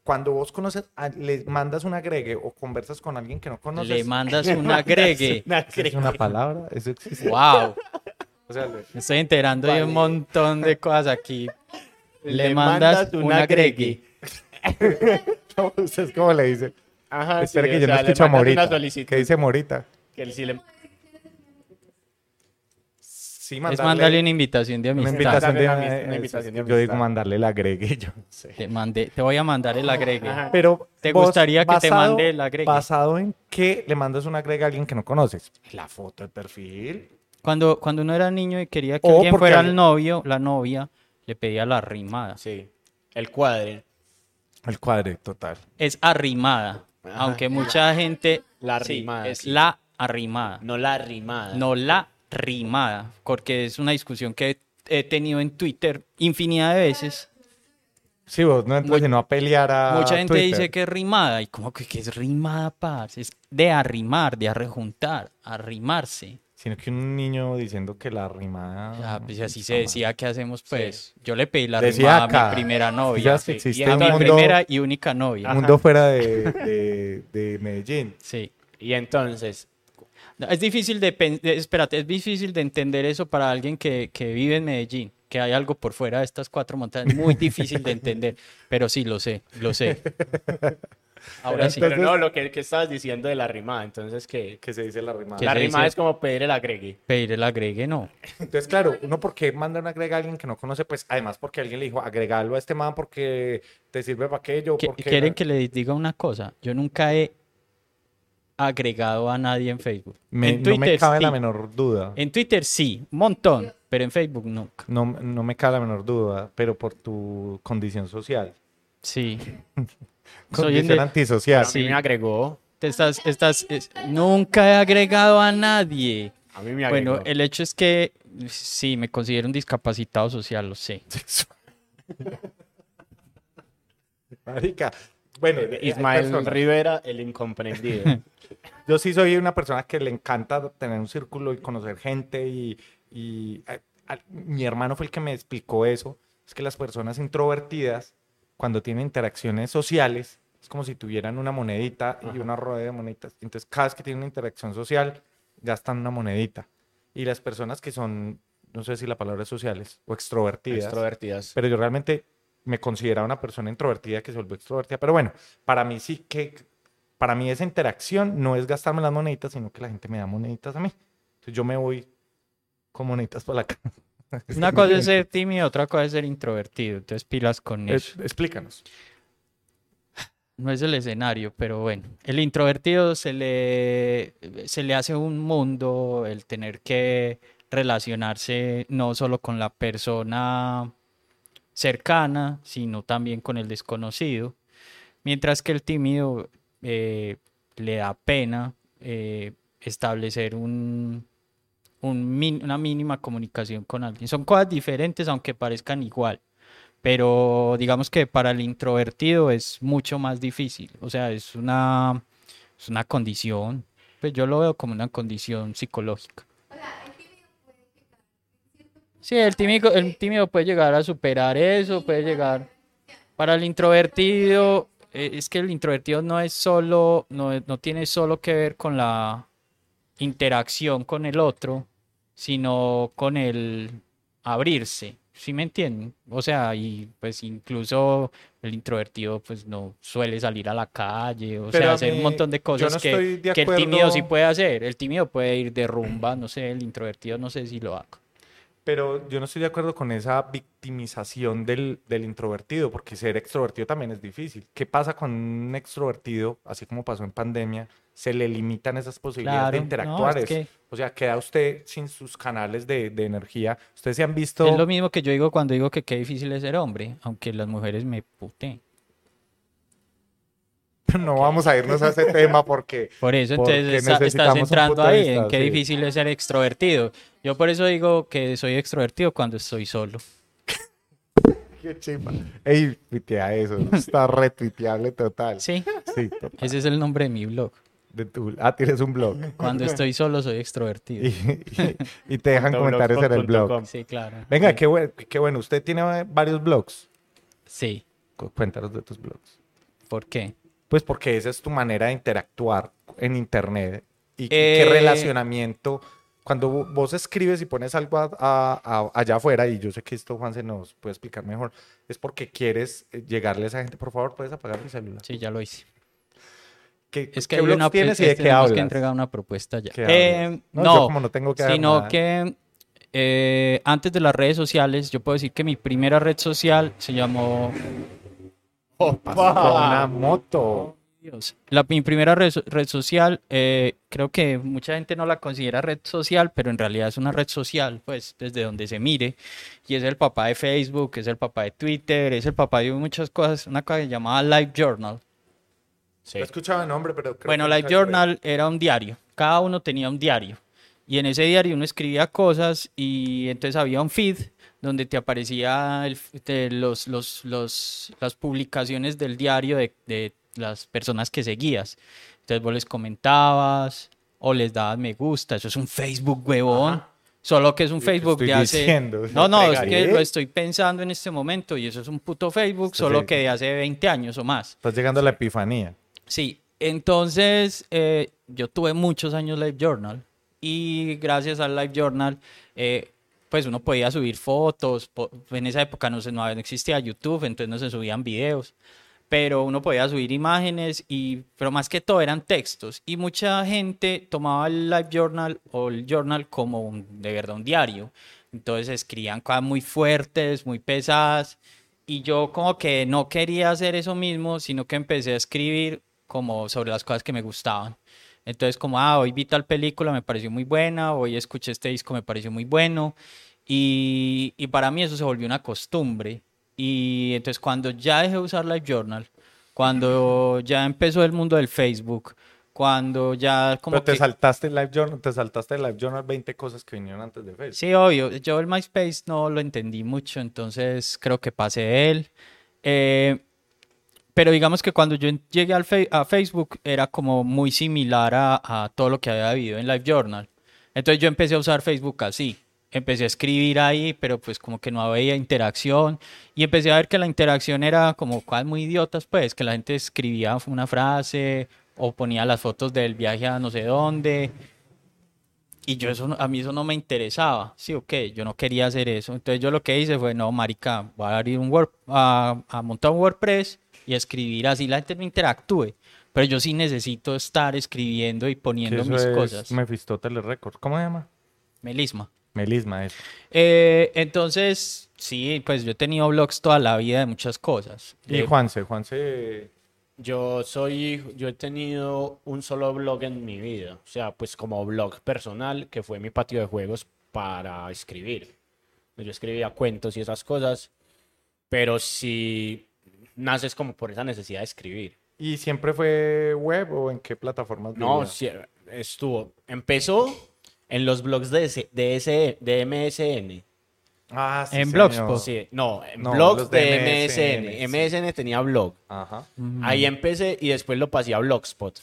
Cuando vos conoces, a- le mandas un agregue o conversas con alguien que no conoces. le mandas un agregue. Una ¿eso es una palabra, eso existe. wow, O sea, le- me estoy enterando de un Vale. montón de cosas aquí. Le, Le mandas, mandas un un agregue. No, ¿Usted cómo le dice? Ajá, Espera sí, que yo no sea, le escucho a Morita. ¿Qué dice Morita? Que él sí le- Sí, Es mandarle una invitación de una amistad. invitación de, Mandarle una- una invitación de Yo digo amistad. mandarle el agregue. Yo no sé. Te, mandé, te voy a mandar el agregue. Ajá. Pero ¿Te vos, gustaría que te mande el agregue? ¿Basado en qué le mandas un agregue a alguien que no conoces? La foto de perfil. Cuando, cuando uno era niño y quería que O alguien fuera el novio, la novia, le pedía la arrimada. Sí. El cuadre. El cuadre total. Es arrimada, Ajá. aunque mucha gente... La sí, arrimada, es sí. la arrimada. No la rimada. no la rimada, porque es una discusión que he, tenido en Twitter infinidad de veces. Sí, vos no entras sino a pelear a Mucha gente Twitter. dice que es rimada, y como que, que es rimada, parce? Es de arrimar, de arrejuntar, arrimarse. Sino que un niño diciendo que la rimada... Ya, pues así se decía, ¿qué hacemos pues? Yo le pedí la Decía rimada acá, a mi primera novia. sí. existe Y a un mi mundo, primera y única novia. un mundo fuera de, de, de Medellín. Sí. Y entonces, No, Es difícil de, de- espérate, es difícil de entender eso para alguien que, que vive en Medellín, que hay algo por fuera de estas cuatro montañas, muy difícil de entender, pero sí, lo sé, lo sé. Ahora sí. pero no, lo que, que estabas diciendo de la rimada, entonces que Que se dice la rimada. ¿Qué la rimada dice? es como pedir el agregue. Pedir el agregue, no. Entonces, claro, uno porque manda un agrega a alguien que no conoce, pues además porque alguien le dijo, agregalo a este man porque te sirve para aquello. ¿Qui- Porque... ¿Quieren que les diga una cosa? Yo nunca he agregado a nadie en Facebook. Me- en no me Twitter cabe la sí. menor duda. En Twitter sí, un montón, pero en Facebook nunca. No, no me cabe la menor duda, pero por tu condición social. Sí. Soy Condición antisocial. Mí me agregó. Te estás, estás, es- nunca he agregado a nadie. A mí me agregó. Bueno, el hecho es que sí, me considero un discapacitado social, lo sé. Marica. Bueno, hay Ismael personas. Rivera, el incomprendido. Yo sí soy una persona que le encanta tener un círculo y conocer gente y, y a- a- mi hermano fue el que me explicó eso. Es que las personas introvertidas, cuando tienen interacciones sociales, es como si tuvieran una monedita y una rueda de moneditas. Entonces, cada vez que tienen una interacción social, gastan una monedita. Y las personas que son, no sé si la palabra es sociales o extrovertidas, Extrovertidas. pero yo realmente me consideraba una persona introvertida que se volvió extrovertida. Pero bueno, para mí sí que, para mí esa interacción no es gastarme las moneditas, sino que la gente me da moneditas a mí. Entonces yo me voy con moneditas para la casa. Una cosa es ser tímido, otra cosa es ser introvertido. Entonces pilas con eso. Es- explícanos. No es el escenario, pero bueno. El introvertido se le, se le hace un mundo el tener que relacionarse no solo con la persona cercana, sino también con el desconocido. Mientras que el tímido eh, le da pena eh, establecer un, un min- una mínima comunicación con alguien. Son cosas diferentes aunque parezcan igual, pero digamos que para el introvertido es mucho más difícil. O sea, es una, es una condición, pues yo lo veo como una condición psicológica. Sí, el tímido, el tímido puede llegar a superar eso, puede llegar. Para el introvertido, eh, es que el introvertido no es solo, no, no tiene solo que ver con la interacción con el otro, sino con el abrirse. ¿Sí me entienden? O sea, y pues incluso el introvertido pues no suele salir a la calle, o Pero sea, hacer un montón de cosas no que, de que el tímido sí puede hacer. El tímido puede ir de rumba, no sé, el introvertido no sé si lo haga. Pero yo no estoy de acuerdo con esa victimización del, del introvertido, porque ser extrovertido también es difícil. ¿Qué pasa con un extrovertido, así como pasó en pandemia? Se le limitan esas posibilidades Claro, de no, interactuar. es es- que- O sea, queda usted sin sus canales de, de energía. Ustedes se han visto... Es lo mismo que yo digo cuando digo que qué difícil es ser hombre, aunque las mujeres me puteen. No vamos a irnos a ese tema porque... Por eso, Porque entonces está- estás entrando ahí, en qué sí. difícil es ser extrovertido. Yo por eso digo que soy extrovertido cuando estoy solo. Qué chimba. Ey, tuitea eso. Está retuiteable total. Sí, Sí, total. ese es el nombre de mi blog. De tu... Ah, tienes un blog. Cuando estoy solo soy extrovertido. Y, y- y te dejan comentarios en el blog. Sí, claro. Venga, qué bueno, qué bueno. Usted tiene varios blogs. Sí, Cu- Cuéntanos de tus blogs. ¿por qué? Pues porque esa es tu manera de interactuar en internet. Y qué Eh, relacionamiento. Cuando vo- vos escribes y pones algo a- a- a- allá afuera, y yo sé que esto Juan se nos puede explicar mejor, es porque quieres eh, llegarle a esa gente. Por favor, puedes apagar mi celular. Sí, ya lo hice. ¿Qué, Es que qué hay una, tienes y es- de qué tenemos hablas? que entregar una propuesta ya. ¿Qué Eh? No, no, yo como no tengo que sino nada. que eh, antes de las redes sociales, yo puedo decir que mi primera red social se llamó por una moto. Dios. La, mi primera red, so- red social, eh, creo que mucha gente no la considera red social, pero en realidad es una red social, pues desde donde se mire. Y es el papá de Facebook, es el papá de Twitter, es el papá de muchas cosas. Una cosa llamada Live Journal. Sí. He escuchado el nombre, pero creo Bueno, que Live Journal era un diario. Cada uno tenía un diario. Y en ese diario uno escribía cosas y entonces había un feed donde te aparecía el de los, los, los, las publicaciones del diario de, de las personas que seguías. Entonces vos les comentabas o les dabas me gusta. Eso es un Facebook, huevón. Ajá. Solo que es un Sí, Facebook de hace... diciendo. No, no, es que lo estoy pensando en este momento y eso es un puto Facebook, solo que de hace 20 años o más. Estás llegando a la epifanía. Sí, entonces eh, yo tuve muchos años Live Journal y gracias al Live Journal, eh, pues uno podía subir fotos. En esa época no, se, no existía YouTube, entonces no se subían videos, pero uno podía subir imágenes y, pero más que todo eran textos y mucha gente tomaba el Live Journal o el Journal como un- de verdad un diario. Entonces escribían cosas muy fuertes, muy pesadas y yo como que no quería hacer eso mismo, sino que empecé a escribir como sobre las cosas que me gustaban. Entonces como, ah, hoy vi tal película, me pareció muy buena, hoy escuché este disco, me pareció muy bueno. Y, y para mí eso se volvió una costumbre. Y entonces cuando ya dejé de usar Live Journal, cuando ya empezó el mundo del Facebook, cuando ya como Pero te que... saltaste el Live Journal, te saltaste el Live Journal 20 cosas que vinieron antes de Facebook. Sí, obvio. Yo el MySpace no lo entendí mucho, entonces creo que pasé de él. Eh, pero digamos que cuando yo llegué al a Facebook era como muy similar a, a todo lo que había habido en Live Journal. Entonces yo empecé a usar Facebook así. Empecé a escribir ahí, pero pues como que no había interacción. Y empecé a ver que la interacción era como cosas muy idiotas, pues, que la gente escribía una frase o ponía las fotos del viaje a no sé dónde. Y yo eso, a mí eso no me interesaba, sí, ok, yo no quería hacer eso. Entonces yo lo que hice fue, no, marica, voy a abrir un Word, a, a montar un WordPress y escribir así, la gente no interactúe. Pero yo sí necesito estar escribiendo y poniendo eso mis es cosas. Mephistóteles Records. ¿Cómo se llama? Melisma. Melisma, eso. Eh, entonces, sí, pues yo he tenido blogs toda la vida de muchas cosas. Y Eh, Juanse, Juanse... Yo soy, yo he tenido un solo blog en mi vida, o sea, pues como blog personal, que fue mi patio de juegos para escribir. Yo escribía cuentos y esas cosas, pero si naces como por esa necesidad de escribir. ¿Y siempre fue web o en qué plataformas? No, sí, estuvo, empezó en los blogs de, S- de, S- de MSN. Ah, sí, En señor. Blogspot. Sí, no, en No, blog los de, de MSN. MSN, MSN tenía blog. Ajá. Ahí empecé y después lo pasé a Blogspot.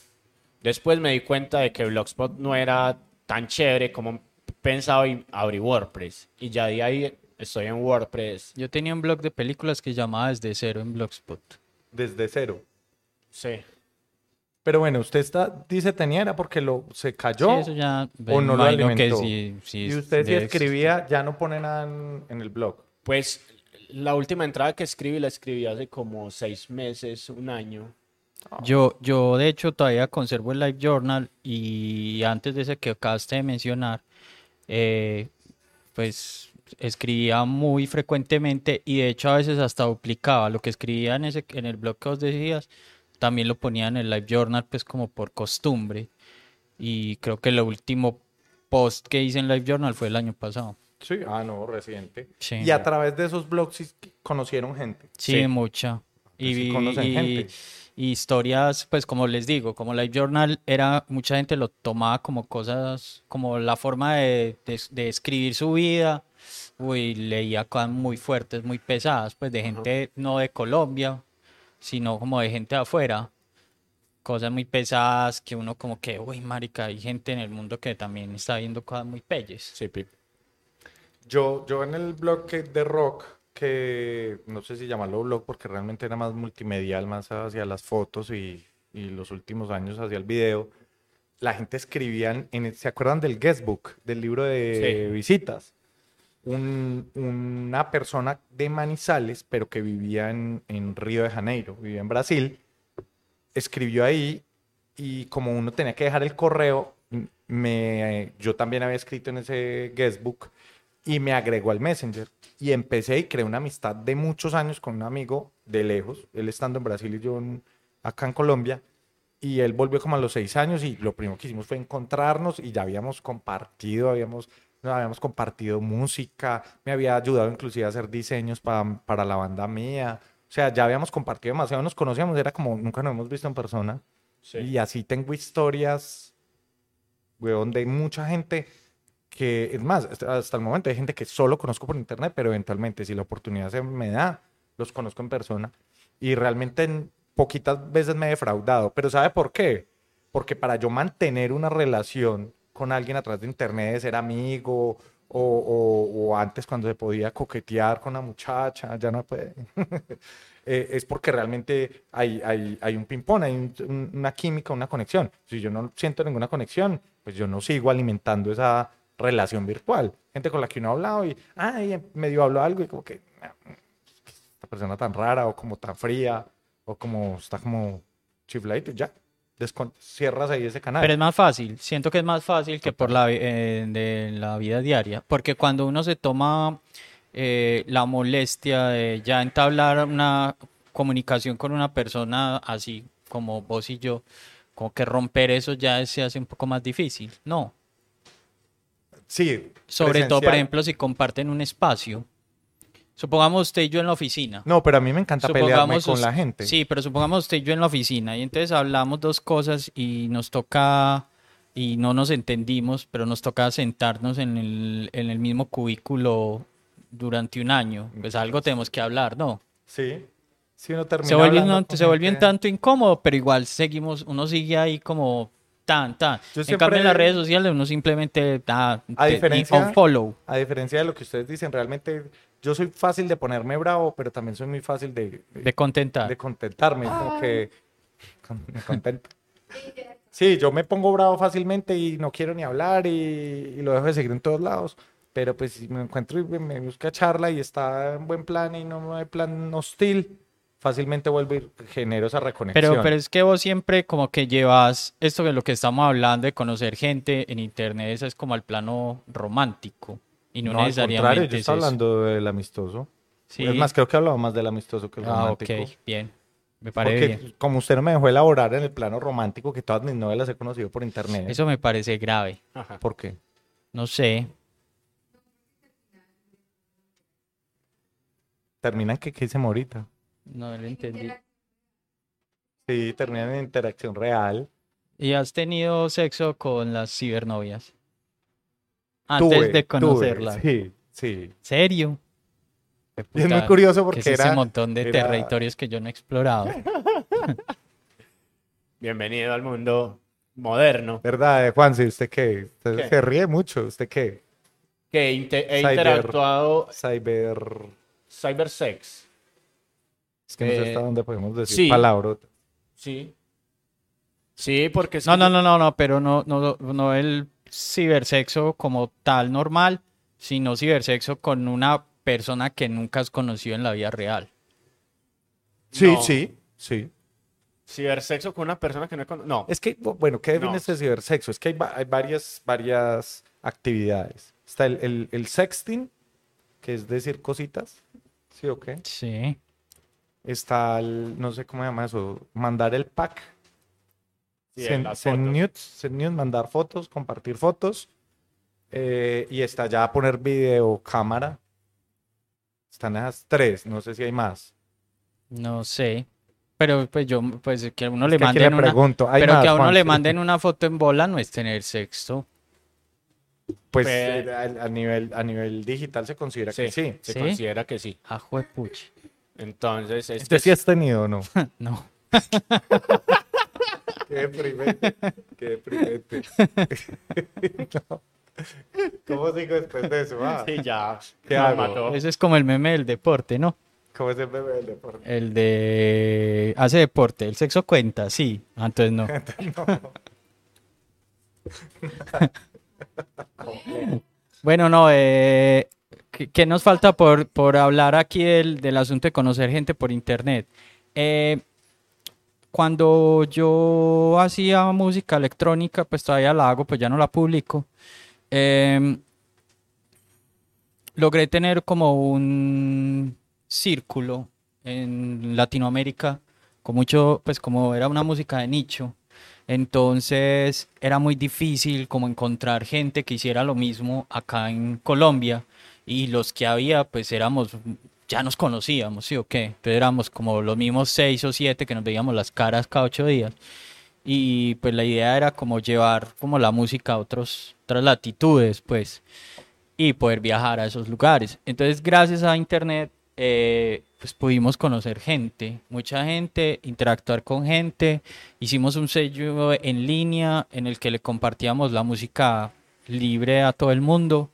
Después me di cuenta de que Blogspot no era tan chévere como pensaba y abrí WordPress. Y ya de ahí estoy en WordPress. Yo tenía un blog de películas que llamaba Desde Cero en Blogspot. Desde cero. Sí. Pero bueno, usted está, dice tenía, era porque lo se Sí, cayó. eso ya o no lo alimentó. sí, sí y usted si escribía, ya no pone nada en, en el blog. Pues la última entrada que escribí la escribí hace como seis meses, un año. Yo, yo de hecho todavía conservo el Live Journal y antes de ese que acabaste de mencionar, eh, pues escribía muy frecuentemente y de hecho a veces hasta duplicaba lo que escribía en ese, en el blog que os decías, también lo ponía en el Live Journal pues como por costumbre y creo que el último post que hice en Live Journal fue el año pasado. Sí, ah, no, reciente. Sí. Y a través de esos blogs conocieron gente. Sí, Sí. mucha. Y, sí vi- conocen y- gente. y historias, pues como les digo, como Live Journal era, mucha gente lo tomaba como cosas, como la forma de, de- de escribir su vida. Uy, leía cosas muy fuertes, muy pesadas, pues de gente no de Colombia, sino como de gente de afuera. Cosas muy pesadas que uno como que, uy, marica, hay gente en el mundo que también está viendo cosas muy pelles. Sí, Pip. Yo, yo en el blog de rock, que no sé si llamarlo blog porque realmente era más multimedial, más hacia las fotos y, y los últimos años hacia el video, la gente escribía, en, en- ¿se acuerdan del guestbook, del libro de Sí. visitas? Un- una persona de Manizales, pero que vivía en, Río de Janeiro, vivía en Brasil, escribió ahí y como uno tenía que dejar el correo, me, yo también había escrito en ese guestbook y me agregó al Messenger. Y empecé y creé una amistad de muchos años con un amigo de lejos, él estando en Brasil y yo acá en Colombia. Y él volvió como a los seis años y lo primero que hicimos fue encontrarnos y ya habíamos compartido, habíamos, no, habíamos compartido música, me había ayudado inclusive a hacer diseños pa- para la banda mía. O sea, ya habíamos compartido demasiado, nos conocíamos, era como nunca nos hemos visto en persona. Sí. Y así tengo historias, weón, de mucha gente que, es más, hasta el momento hay gente que solo conozco por internet, pero eventualmente si la oportunidad se me da, los conozco en persona. Y realmente en poquitas veces me he defraudado. Pero ¿sabe por qué? Porque para yo mantener una relación con alguien a través de internet, ser amigo, o, antes cuando se podía coquetear con una muchacha, ya no puede. eh, es porque realmente hay, un ping-pong, hay un- un- una química, una conexión. Si yo no siento ninguna conexión, pues yo no sigo alimentando esa relación virtual. Gente con la que uno ha hablado y, ay, medio habló algo y como que, "Ah, esta persona tan rara o como tan fría o como está como chifladito, ya. Cierras ahí ese canal. Pero es más fácil, siento que es más fácil que por la, eh, de la vida diaria, porque cuando uno se toma eh, la molestia de ya entablar una comunicación con una persona así como vos y yo, como que romper eso ya se hace un poco más difícil, ¿no? sí. Sobre todo, por ejemplo, si comparten un espacio. Supongamos usted y yo en la oficina. No, pero a mí me encanta pelearme con la gente. Sí, pero supongamos usted y yo en la oficina y entonces hablamos dos cosas y nos toca y no nos entendimos, pero nos toca sentarnos en el, en el mismo cubículo durante un año. Pues algo tenemos que hablar, ¿no? Sí. Sí, uno termina Se vuelve, hablando un- con se vuelve un tanto incómodo, pero igual seguimos, uno sigue ahí como tan, tan. Yo En cambio en las redes sociales uno simplemente ah, A. A diferencia de lo que ustedes dicen, realmente yo soy fácil de ponerme bravo, pero también soy muy fácil de, De contentar. de contentarme, como que me contento. Sí, yo me pongo bravo fácilmente y no quiero ni hablar y, y lo dejo de seguir en todos lados. Pero pues si me encuentro y me- me busca charla y está en buen plan y no hay plan hostil, fácilmente vuelvo y genero esa reconexión. Pero, pero es que vos siempre como que llevas esto de lo que estamos hablando de conocer gente en internet, eso es como al plano romántico y no, no, al necesariamente contrario, yo es estoy eso. hablando del amistoso. Sí. Es más, creo que he hablado más del amistoso que el Ah, ok, romántico. bien. Me parece Porque bien. como usted no me dejó elaborar en el plano romántico, que todas mis novelas he conocido por internet. Eso me parece grave. Ajá. ¿Por qué? No sé. Terminan que qué hice ahorita. No lo entendí. Sí, terminan en interacción real. ¿Y has tenido sexo con las cibernovias? Antes Tuve, de tuve, conocerlas. sí, Sí. ¿Serio? Es muy curioso que porque es ese era- montón de era- territorios que yo no he explorado. Bienvenido al mundo moderno. ¿Verdad, eh, Juan? ¿Sí, ¿Usted qué? Usted ¿Qué? se ríe mucho. ¿Usted qué? Que he Cyber- interactuado Cyber... cybersex. Es que no sé Eh, hasta dónde podemos decir sí. palabras. Sí. Sí, porque es No, que no, no, no, no, pero no, no, no el cibersexo como tal normal, sino cibersexo con una persona que nunca has conocido en la vida real. Sí, No. sí, sí. Cibersexo con una persona que no he conocido. No. Es que, bu- bueno, ¿qué define No. este cibersexo? Es que hay, va- hay varias, varias actividades. Está el, el, el sexting, que es decir cositas. ¿Sí o qué? Sí. Está el, no sé cómo se llama eso, mandar el pack. Sí, Send, send nudes, send nudes, mandar fotos, compartir fotos. Eh, y está ya poner video, cámara. Están esas tres, no sé si hay más. No sé. Pero pues yo, pues que a uno Es le que manden le una, pregunto, ¿hay pero más, que a uno Juan? le manden una foto en bola no es tener sexo. Pues Pero- eh, a, a nivel, a nivel digital se considera que sí. Se ¿Sí? considera que sí. Ah, juepuch. Entonces, es ¿Usted que sí has tenido o no? No. Qué deprimente. Qué deprimente. No. ¿Cómo sigo después de eso? Ah, sí, ya. ¿Qué hago? mató. Ese es como el meme del deporte, ¿no? ¿Cómo es el bebé del deporte? El de hace deporte, el sexo cuenta, sí. Ah, Entonces no. Bueno, no, eh, ¿qué, qué nos falta por, por hablar aquí del, del asunto de conocer gente por internet? Eh, cuando yo hacía música electrónica, pues todavía la hago, pues ya no la publico. em, logré tener como un círculo en Latinoamérica, con mucho, pues como era una música de nicho, entonces era muy difícil como encontrar gente que hiciera lo mismo acá en Colombia y los que había pues éramos, ya nos conocíamos, ¿sí o qué? Entonces éramos como los mismos seis o siete que nos veíamos las caras cada ocho días y pues la idea era como llevar como la música a otros, otras latitudes pues y poder viajar a esos lugares. Entonces gracias a internet eh, pues pudimos conocer gente, mucha gente, interactuar con gente. Hicimos un sello en línea en el que le compartíamos la música libre a todo el mundo.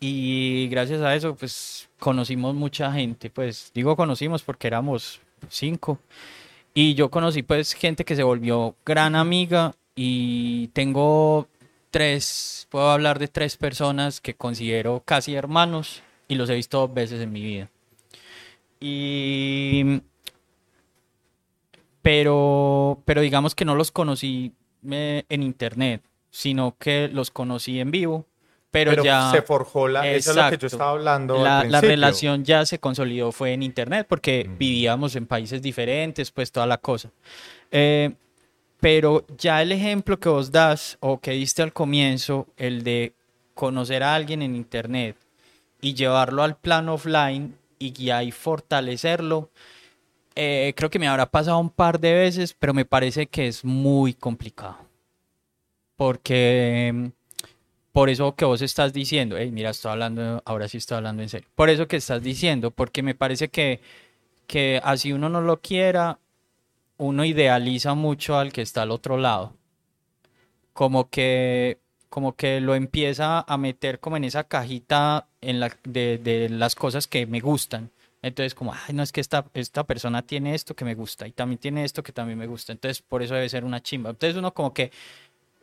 Y gracias a eso, pues conocimos mucha gente. Pues digo conocimos porque éramos cinco. Y yo conocí pues gente que se volvió gran amiga y tengo tres, puedo hablar de tres personas que considero casi hermanos y los he visto dos veces en mi vida. Y pero pero digamos que no los conocí eh, en internet, sino que los conocí en vivo, pero, Pero ya se forjó la... Eso es lo que yo Exacto. estaba hablando al la, la principio. relación ya se consolidó fue en internet porque Mm. vivíamos en países diferentes, pues toda la cosa. Eh, pero ya el ejemplo que vos das o que diste al comienzo, el de conocer a alguien en internet y llevarlo al plano offline y ahí fortalecerlo, eh, creo que me habrá pasado un par de veces, pero me parece que es muy complicado. Porque por eso que vos estás diciendo, hey, mira, estoy hablando, ahora sí estoy hablando en serio. Por eso que estás diciendo, porque me parece que, que así uno no lo quiera, uno idealiza mucho al que está al otro lado. Como que, como que lo empieza a meter como en esa cajita en la, de, de las cosas que me gustan. Entonces, como, ay, no es que esta, esta persona tiene esto que me gusta y también tiene esto que también me gusta. Entonces, por eso debe ser una chimba. Entonces, uno como que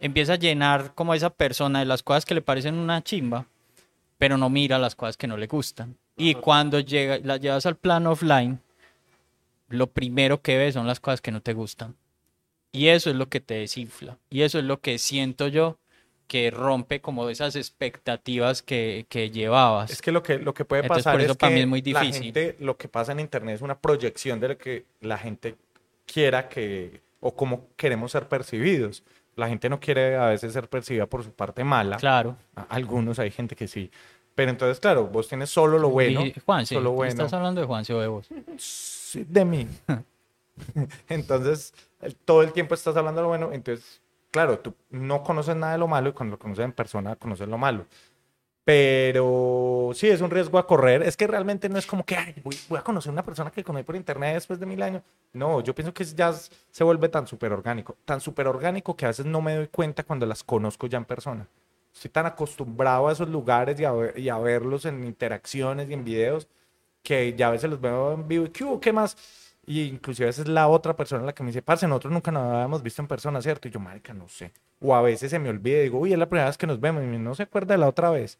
empieza a llenar como a esa persona de las cosas que le parecen una chimba, pero no mira las cosas que no le gustan. Y cuando llega, las llevas al plano offline, lo primero que ves son las cosas que no te gustan. Y eso es lo que te desinfla. Y eso es lo que siento yo que rompe como esas expectativas que, que llevabas. Es que lo que, lo que puede Entonces, pasar por eso es para que mí es muy la gente, lo que pasa en internet es una proyección de lo que la gente quiera que, o cómo queremos ser percibidos. La gente no quiere a veces ser percibida por su parte mala. Claro. Algunos hay gente que sí. Pero entonces, claro, vos tienes solo lo bueno. Y, Juanse, solo bueno. ¿estás hablando de Juanse o de vos? Sí, de mí. entonces, todo el tiempo estás hablando de lo bueno. Entonces, claro, tú no conoces nada de lo malo y cuando lo conoces en persona, conoces lo malo. Pero sí, es un riesgo a correr. Es que realmente no es como que "Ay, voy, a conocer una persona que conocí por internet después de mil años. No, yo pienso que ya se vuelve tan súper orgánico. Tan súper orgánico que a veces no me doy cuenta cuando las conozco ya en persona. Estoy tan acostumbrado a esos lugares y a, verlos en interacciones y en videos que ya a veces los veo en vivo y. ¿Qué más? Y inclusive a veces la otra persona la que me dice, parce, nosotros nunca nos habíamos visto en persona, ¿cierto? Y yo, marica, no sé. O a veces se me olvida y digo, uy, es la primera vez que nos vemos y no se acuerda de la otra vez.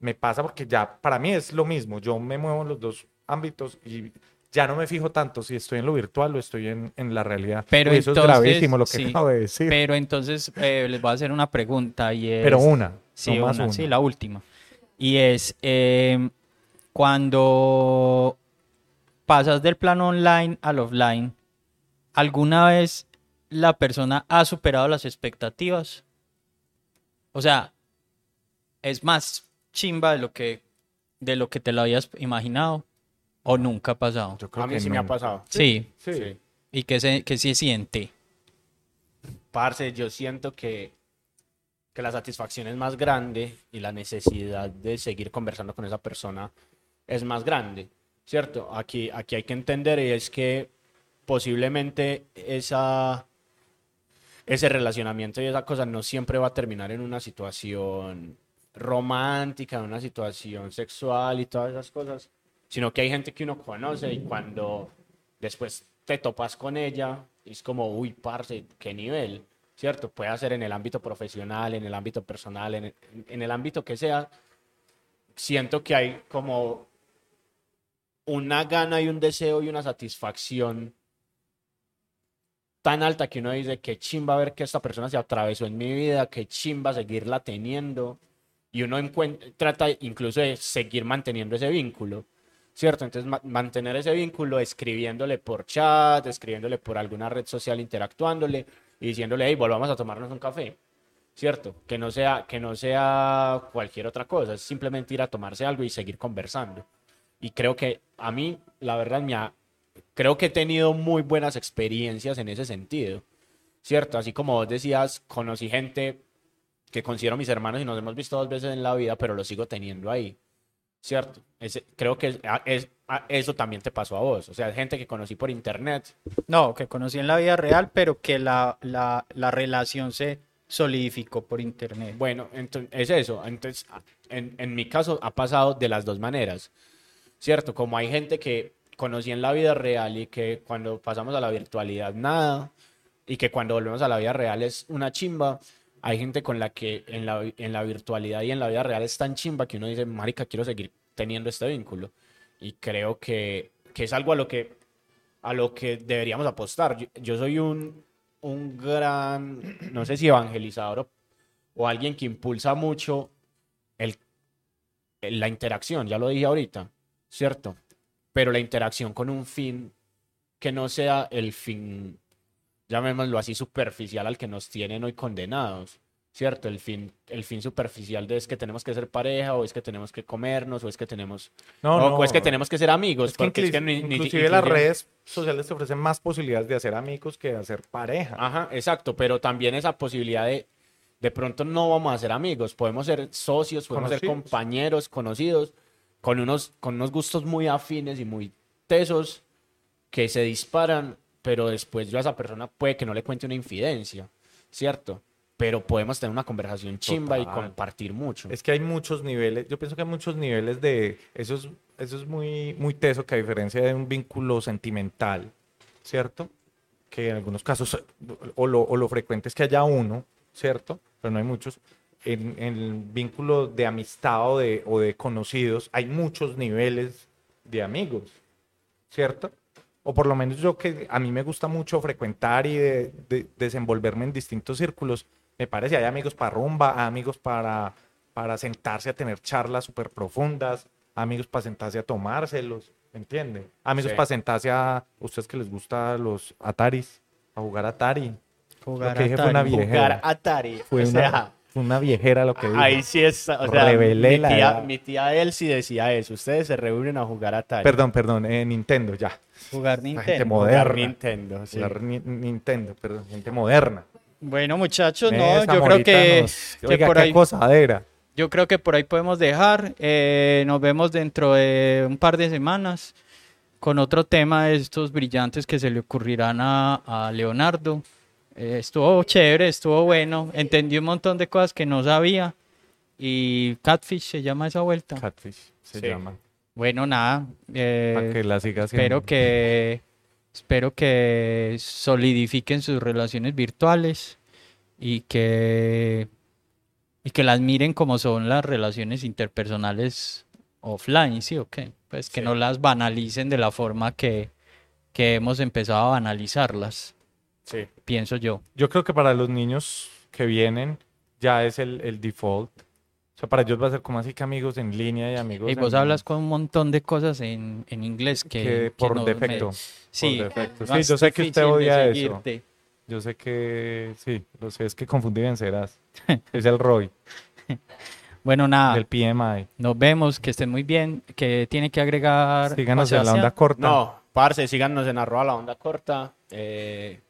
Me pasa porque ya, para mí es lo mismo. Yo me muevo en los dos ámbitos y ya no me fijo tanto si estoy en lo virtual o estoy en, en la realidad. Pero Uy, eso entonces, es gravísimo lo que sí, acabo de decir. Pero entonces eh, les voy a hacer una pregunta y es... Pero una, Sí, no más una, una. sí, la última. Y es, eh, cuando pasas del plano online al offline, ¿alguna vez la persona ha superado las expectativas? O sea, ¿es más chimba de lo que, de lo que te lo habías imaginado? ¿O nunca ha pasado? Yo creo A mí que sí me ha no. pasado. Sí. Sí. Sí. ¿Y qué se, qué se siente? Parce, yo siento que, que la satisfacción es más grande y la necesidad de seguir conversando con esa persona es más grande, ¿cierto? Aquí, aquí hay que entender y es que posiblemente esa, ese relacionamiento y esa cosa no siempre va a terminar en una situación romántica, una situación sexual y todas esas cosas, sino que hay gente que uno conoce y cuando después te topas con ella, es como, uy, parce, qué nivel, ¿cierto? Puede ser en el ámbito profesional, en el ámbito personal, en el, en el ámbito que sea. Siento que hay como una gana y un deseo y una satisfacción tan alta que uno dice, qué chimba ver que esta persona se atravesó en mi vida, qué chimba seguirla teniendo. Y uno trata incluso de seguir manteniendo ese vínculo. ¿cierto? Entonces, ma- mantener ese vínculo escribiéndole por chat, escribiéndole por alguna red social, interactuándole y diciéndole, hey, volvamos a tomarnos un café, ¿cierto? Que no sea, que no sea cualquier otra cosa, es simplemente ir a tomarse algo y seguir conversando. Y creo que a mí, la verdad, me ha- creo que he tenido muy buenas experiencias en ese sentido, ¿cierto? Así como vos decías, conocí gente que considero mis hermanos y nos hemos visto dos veces en la vida, pero lo sigo teniendo ahí. ¿cierto? Ese- creo que a- es- a- eso también te pasó a vos. O sea, gente que conocí por internet. No, que conocí en la vida real, pero que la, la, la relación se solidificó por internet. Bueno, entonces es eso. Entonces, a- en, en mi caso ha pasado de las dos maneras, ¿cierto? Como hay gente que conocí en la vida real y que cuando pasamos a la virtualidad nada, y que cuando volvemos a la vida real es una chimba. Hay gente con la que en la, en la virtualidad y en la vida real es tan chimba que uno dice, marica, quiero seguir teniendo este vínculo. Y creo que, que es algo a lo que, a lo que deberíamos apostar. Yo, soy un, un gran, no sé si evangelizador o, o alguien que impulsa mucho el- la interacción, ya lo dije ahorita, ¿cierto? Pero la interacción con un fin que no sea el fin, llamémoslo así, superficial al que nos tienen hoy condenados, ¿cierto? El fin, el fin superficial de es que tenemos que ser pareja, o es que tenemos que comernos, o es que tenemos, No, no. o es que tenemos que ser amigos, Es que, porque es inclusi- que ni- ni- inclusive las inclusive- redes sociales te ofrecen más posibilidades de hacer amigos que de hacer pareja. Ajá, exacto, pero también esa posibilidad de de pronto no vamos a ser amigos, podemos ser socios, podemos ser compañeros, conocidos, con unos, con unos gustos muy afines y muy tesos que se disparan, pero después yo a esa persona puede que no le cuente una infidencia, ¿cierto? Pero podemos tener una conversación chimba y compartir mucho. Es que hay muchos niveles, yo pienso que hay muchos niveles de, eso es, eso es muy, muy teso, que a diferencia de un vínculo sentimental, ¿cierto? Que en algunos casos, o lo, o lo frecuente es que haya uno, ¿cierto? Pero no hay muchos. En, en el vínculo de amistad o de, o de conocidos, hay muchos niveles de amigos, ¿cierto? O por lo menos yo que a mí me gusta mucho frecuentar y de- de- desenvolverme en distintos círculos, me parece, hay amigos para rumba, hay amigos para, para sentarse a tener charlas súper profundas, amigos para sentarse a tomárselos, ¿me entiende? Amigos Sí. para sentarse a ustedes que les gusta los Ataris, a jugar Atari. Jugar Lo que dije fue Atari. una viejera. Jugar Atari, Fue o sea, una viejera lo que dijo. ahí sí es, o sea, Revelé mi la tía, mi tía Elsie decía eso, ustedes se reúnen a jugar Atari. Perdón, perdón, eh, Nintendo, ya. Jugar gente Nintendo. moderna. Jugar Nintendo, sí. Jugar Ni- Nintendo, perdón, gente moderna. Bueno, muchachos, no, yo creo que, nos- que Oiga, por qué ahí, acosadera. yo creo que por ahí podemos dejar. Eh, nos vemos dentro de un par de semanas con otro tema de estos brillantes que se le ocurrirán a, a Leonardo. Eh, estuvo chévere, estuvo bueno. Entendí un montón de cosas que no sabía. Y Catfish se llama esa vuelta. Catfish se Sí. llama. Bueno, nada. eh, Para que la siga haciendo. espero que espero que solidifiquen sus relaciones virtuales y que y que las miren como son las relaciones interpersonales offline, ¿sí o qué? Pues que Sí. no las banalicen de la forma que, que hemos empezado a banalizarlas, Sí. Pienso yo. Yo creo que para los niños que vienen ya es el, el default. O sea, para ellos va a ser como así que amigos en línea y amigos Y vos en- hablas con un montón de cosas en, en inglés que, que que por no me- defecto. Sí, por defecto. Sí, yo sé que usted odia eso. Yo sé que sí, lo sé, es que confundí vencerás. es el ROI, Bueno, nada, el PMI. nos vemos, que estén muy bien, que tiene que agregar Síganos en la onda corta. No, parce, síganos en arroba la onda corta. eh,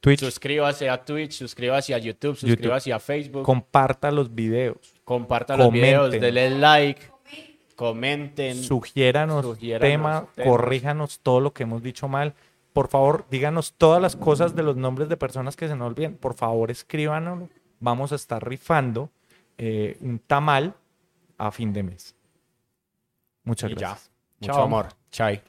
Twitch, suscríbase a Twitch, suscríbase a YouTube, suscríbase a Facebook. comparta los videos. compartan los videos, denle like, comenten. Sugiéranos Sugiéranos tema, temas. corríjanos todo lo que hemos dicho mal. Por favor, díganos todas las cosas de los nombres de personas que se nos olviden. Por favor, escríbanos. Vamos a estar rifando eh, un tamal a fin de mes. Muchas y ya. gracias. Mucho Chao. amor. Chai.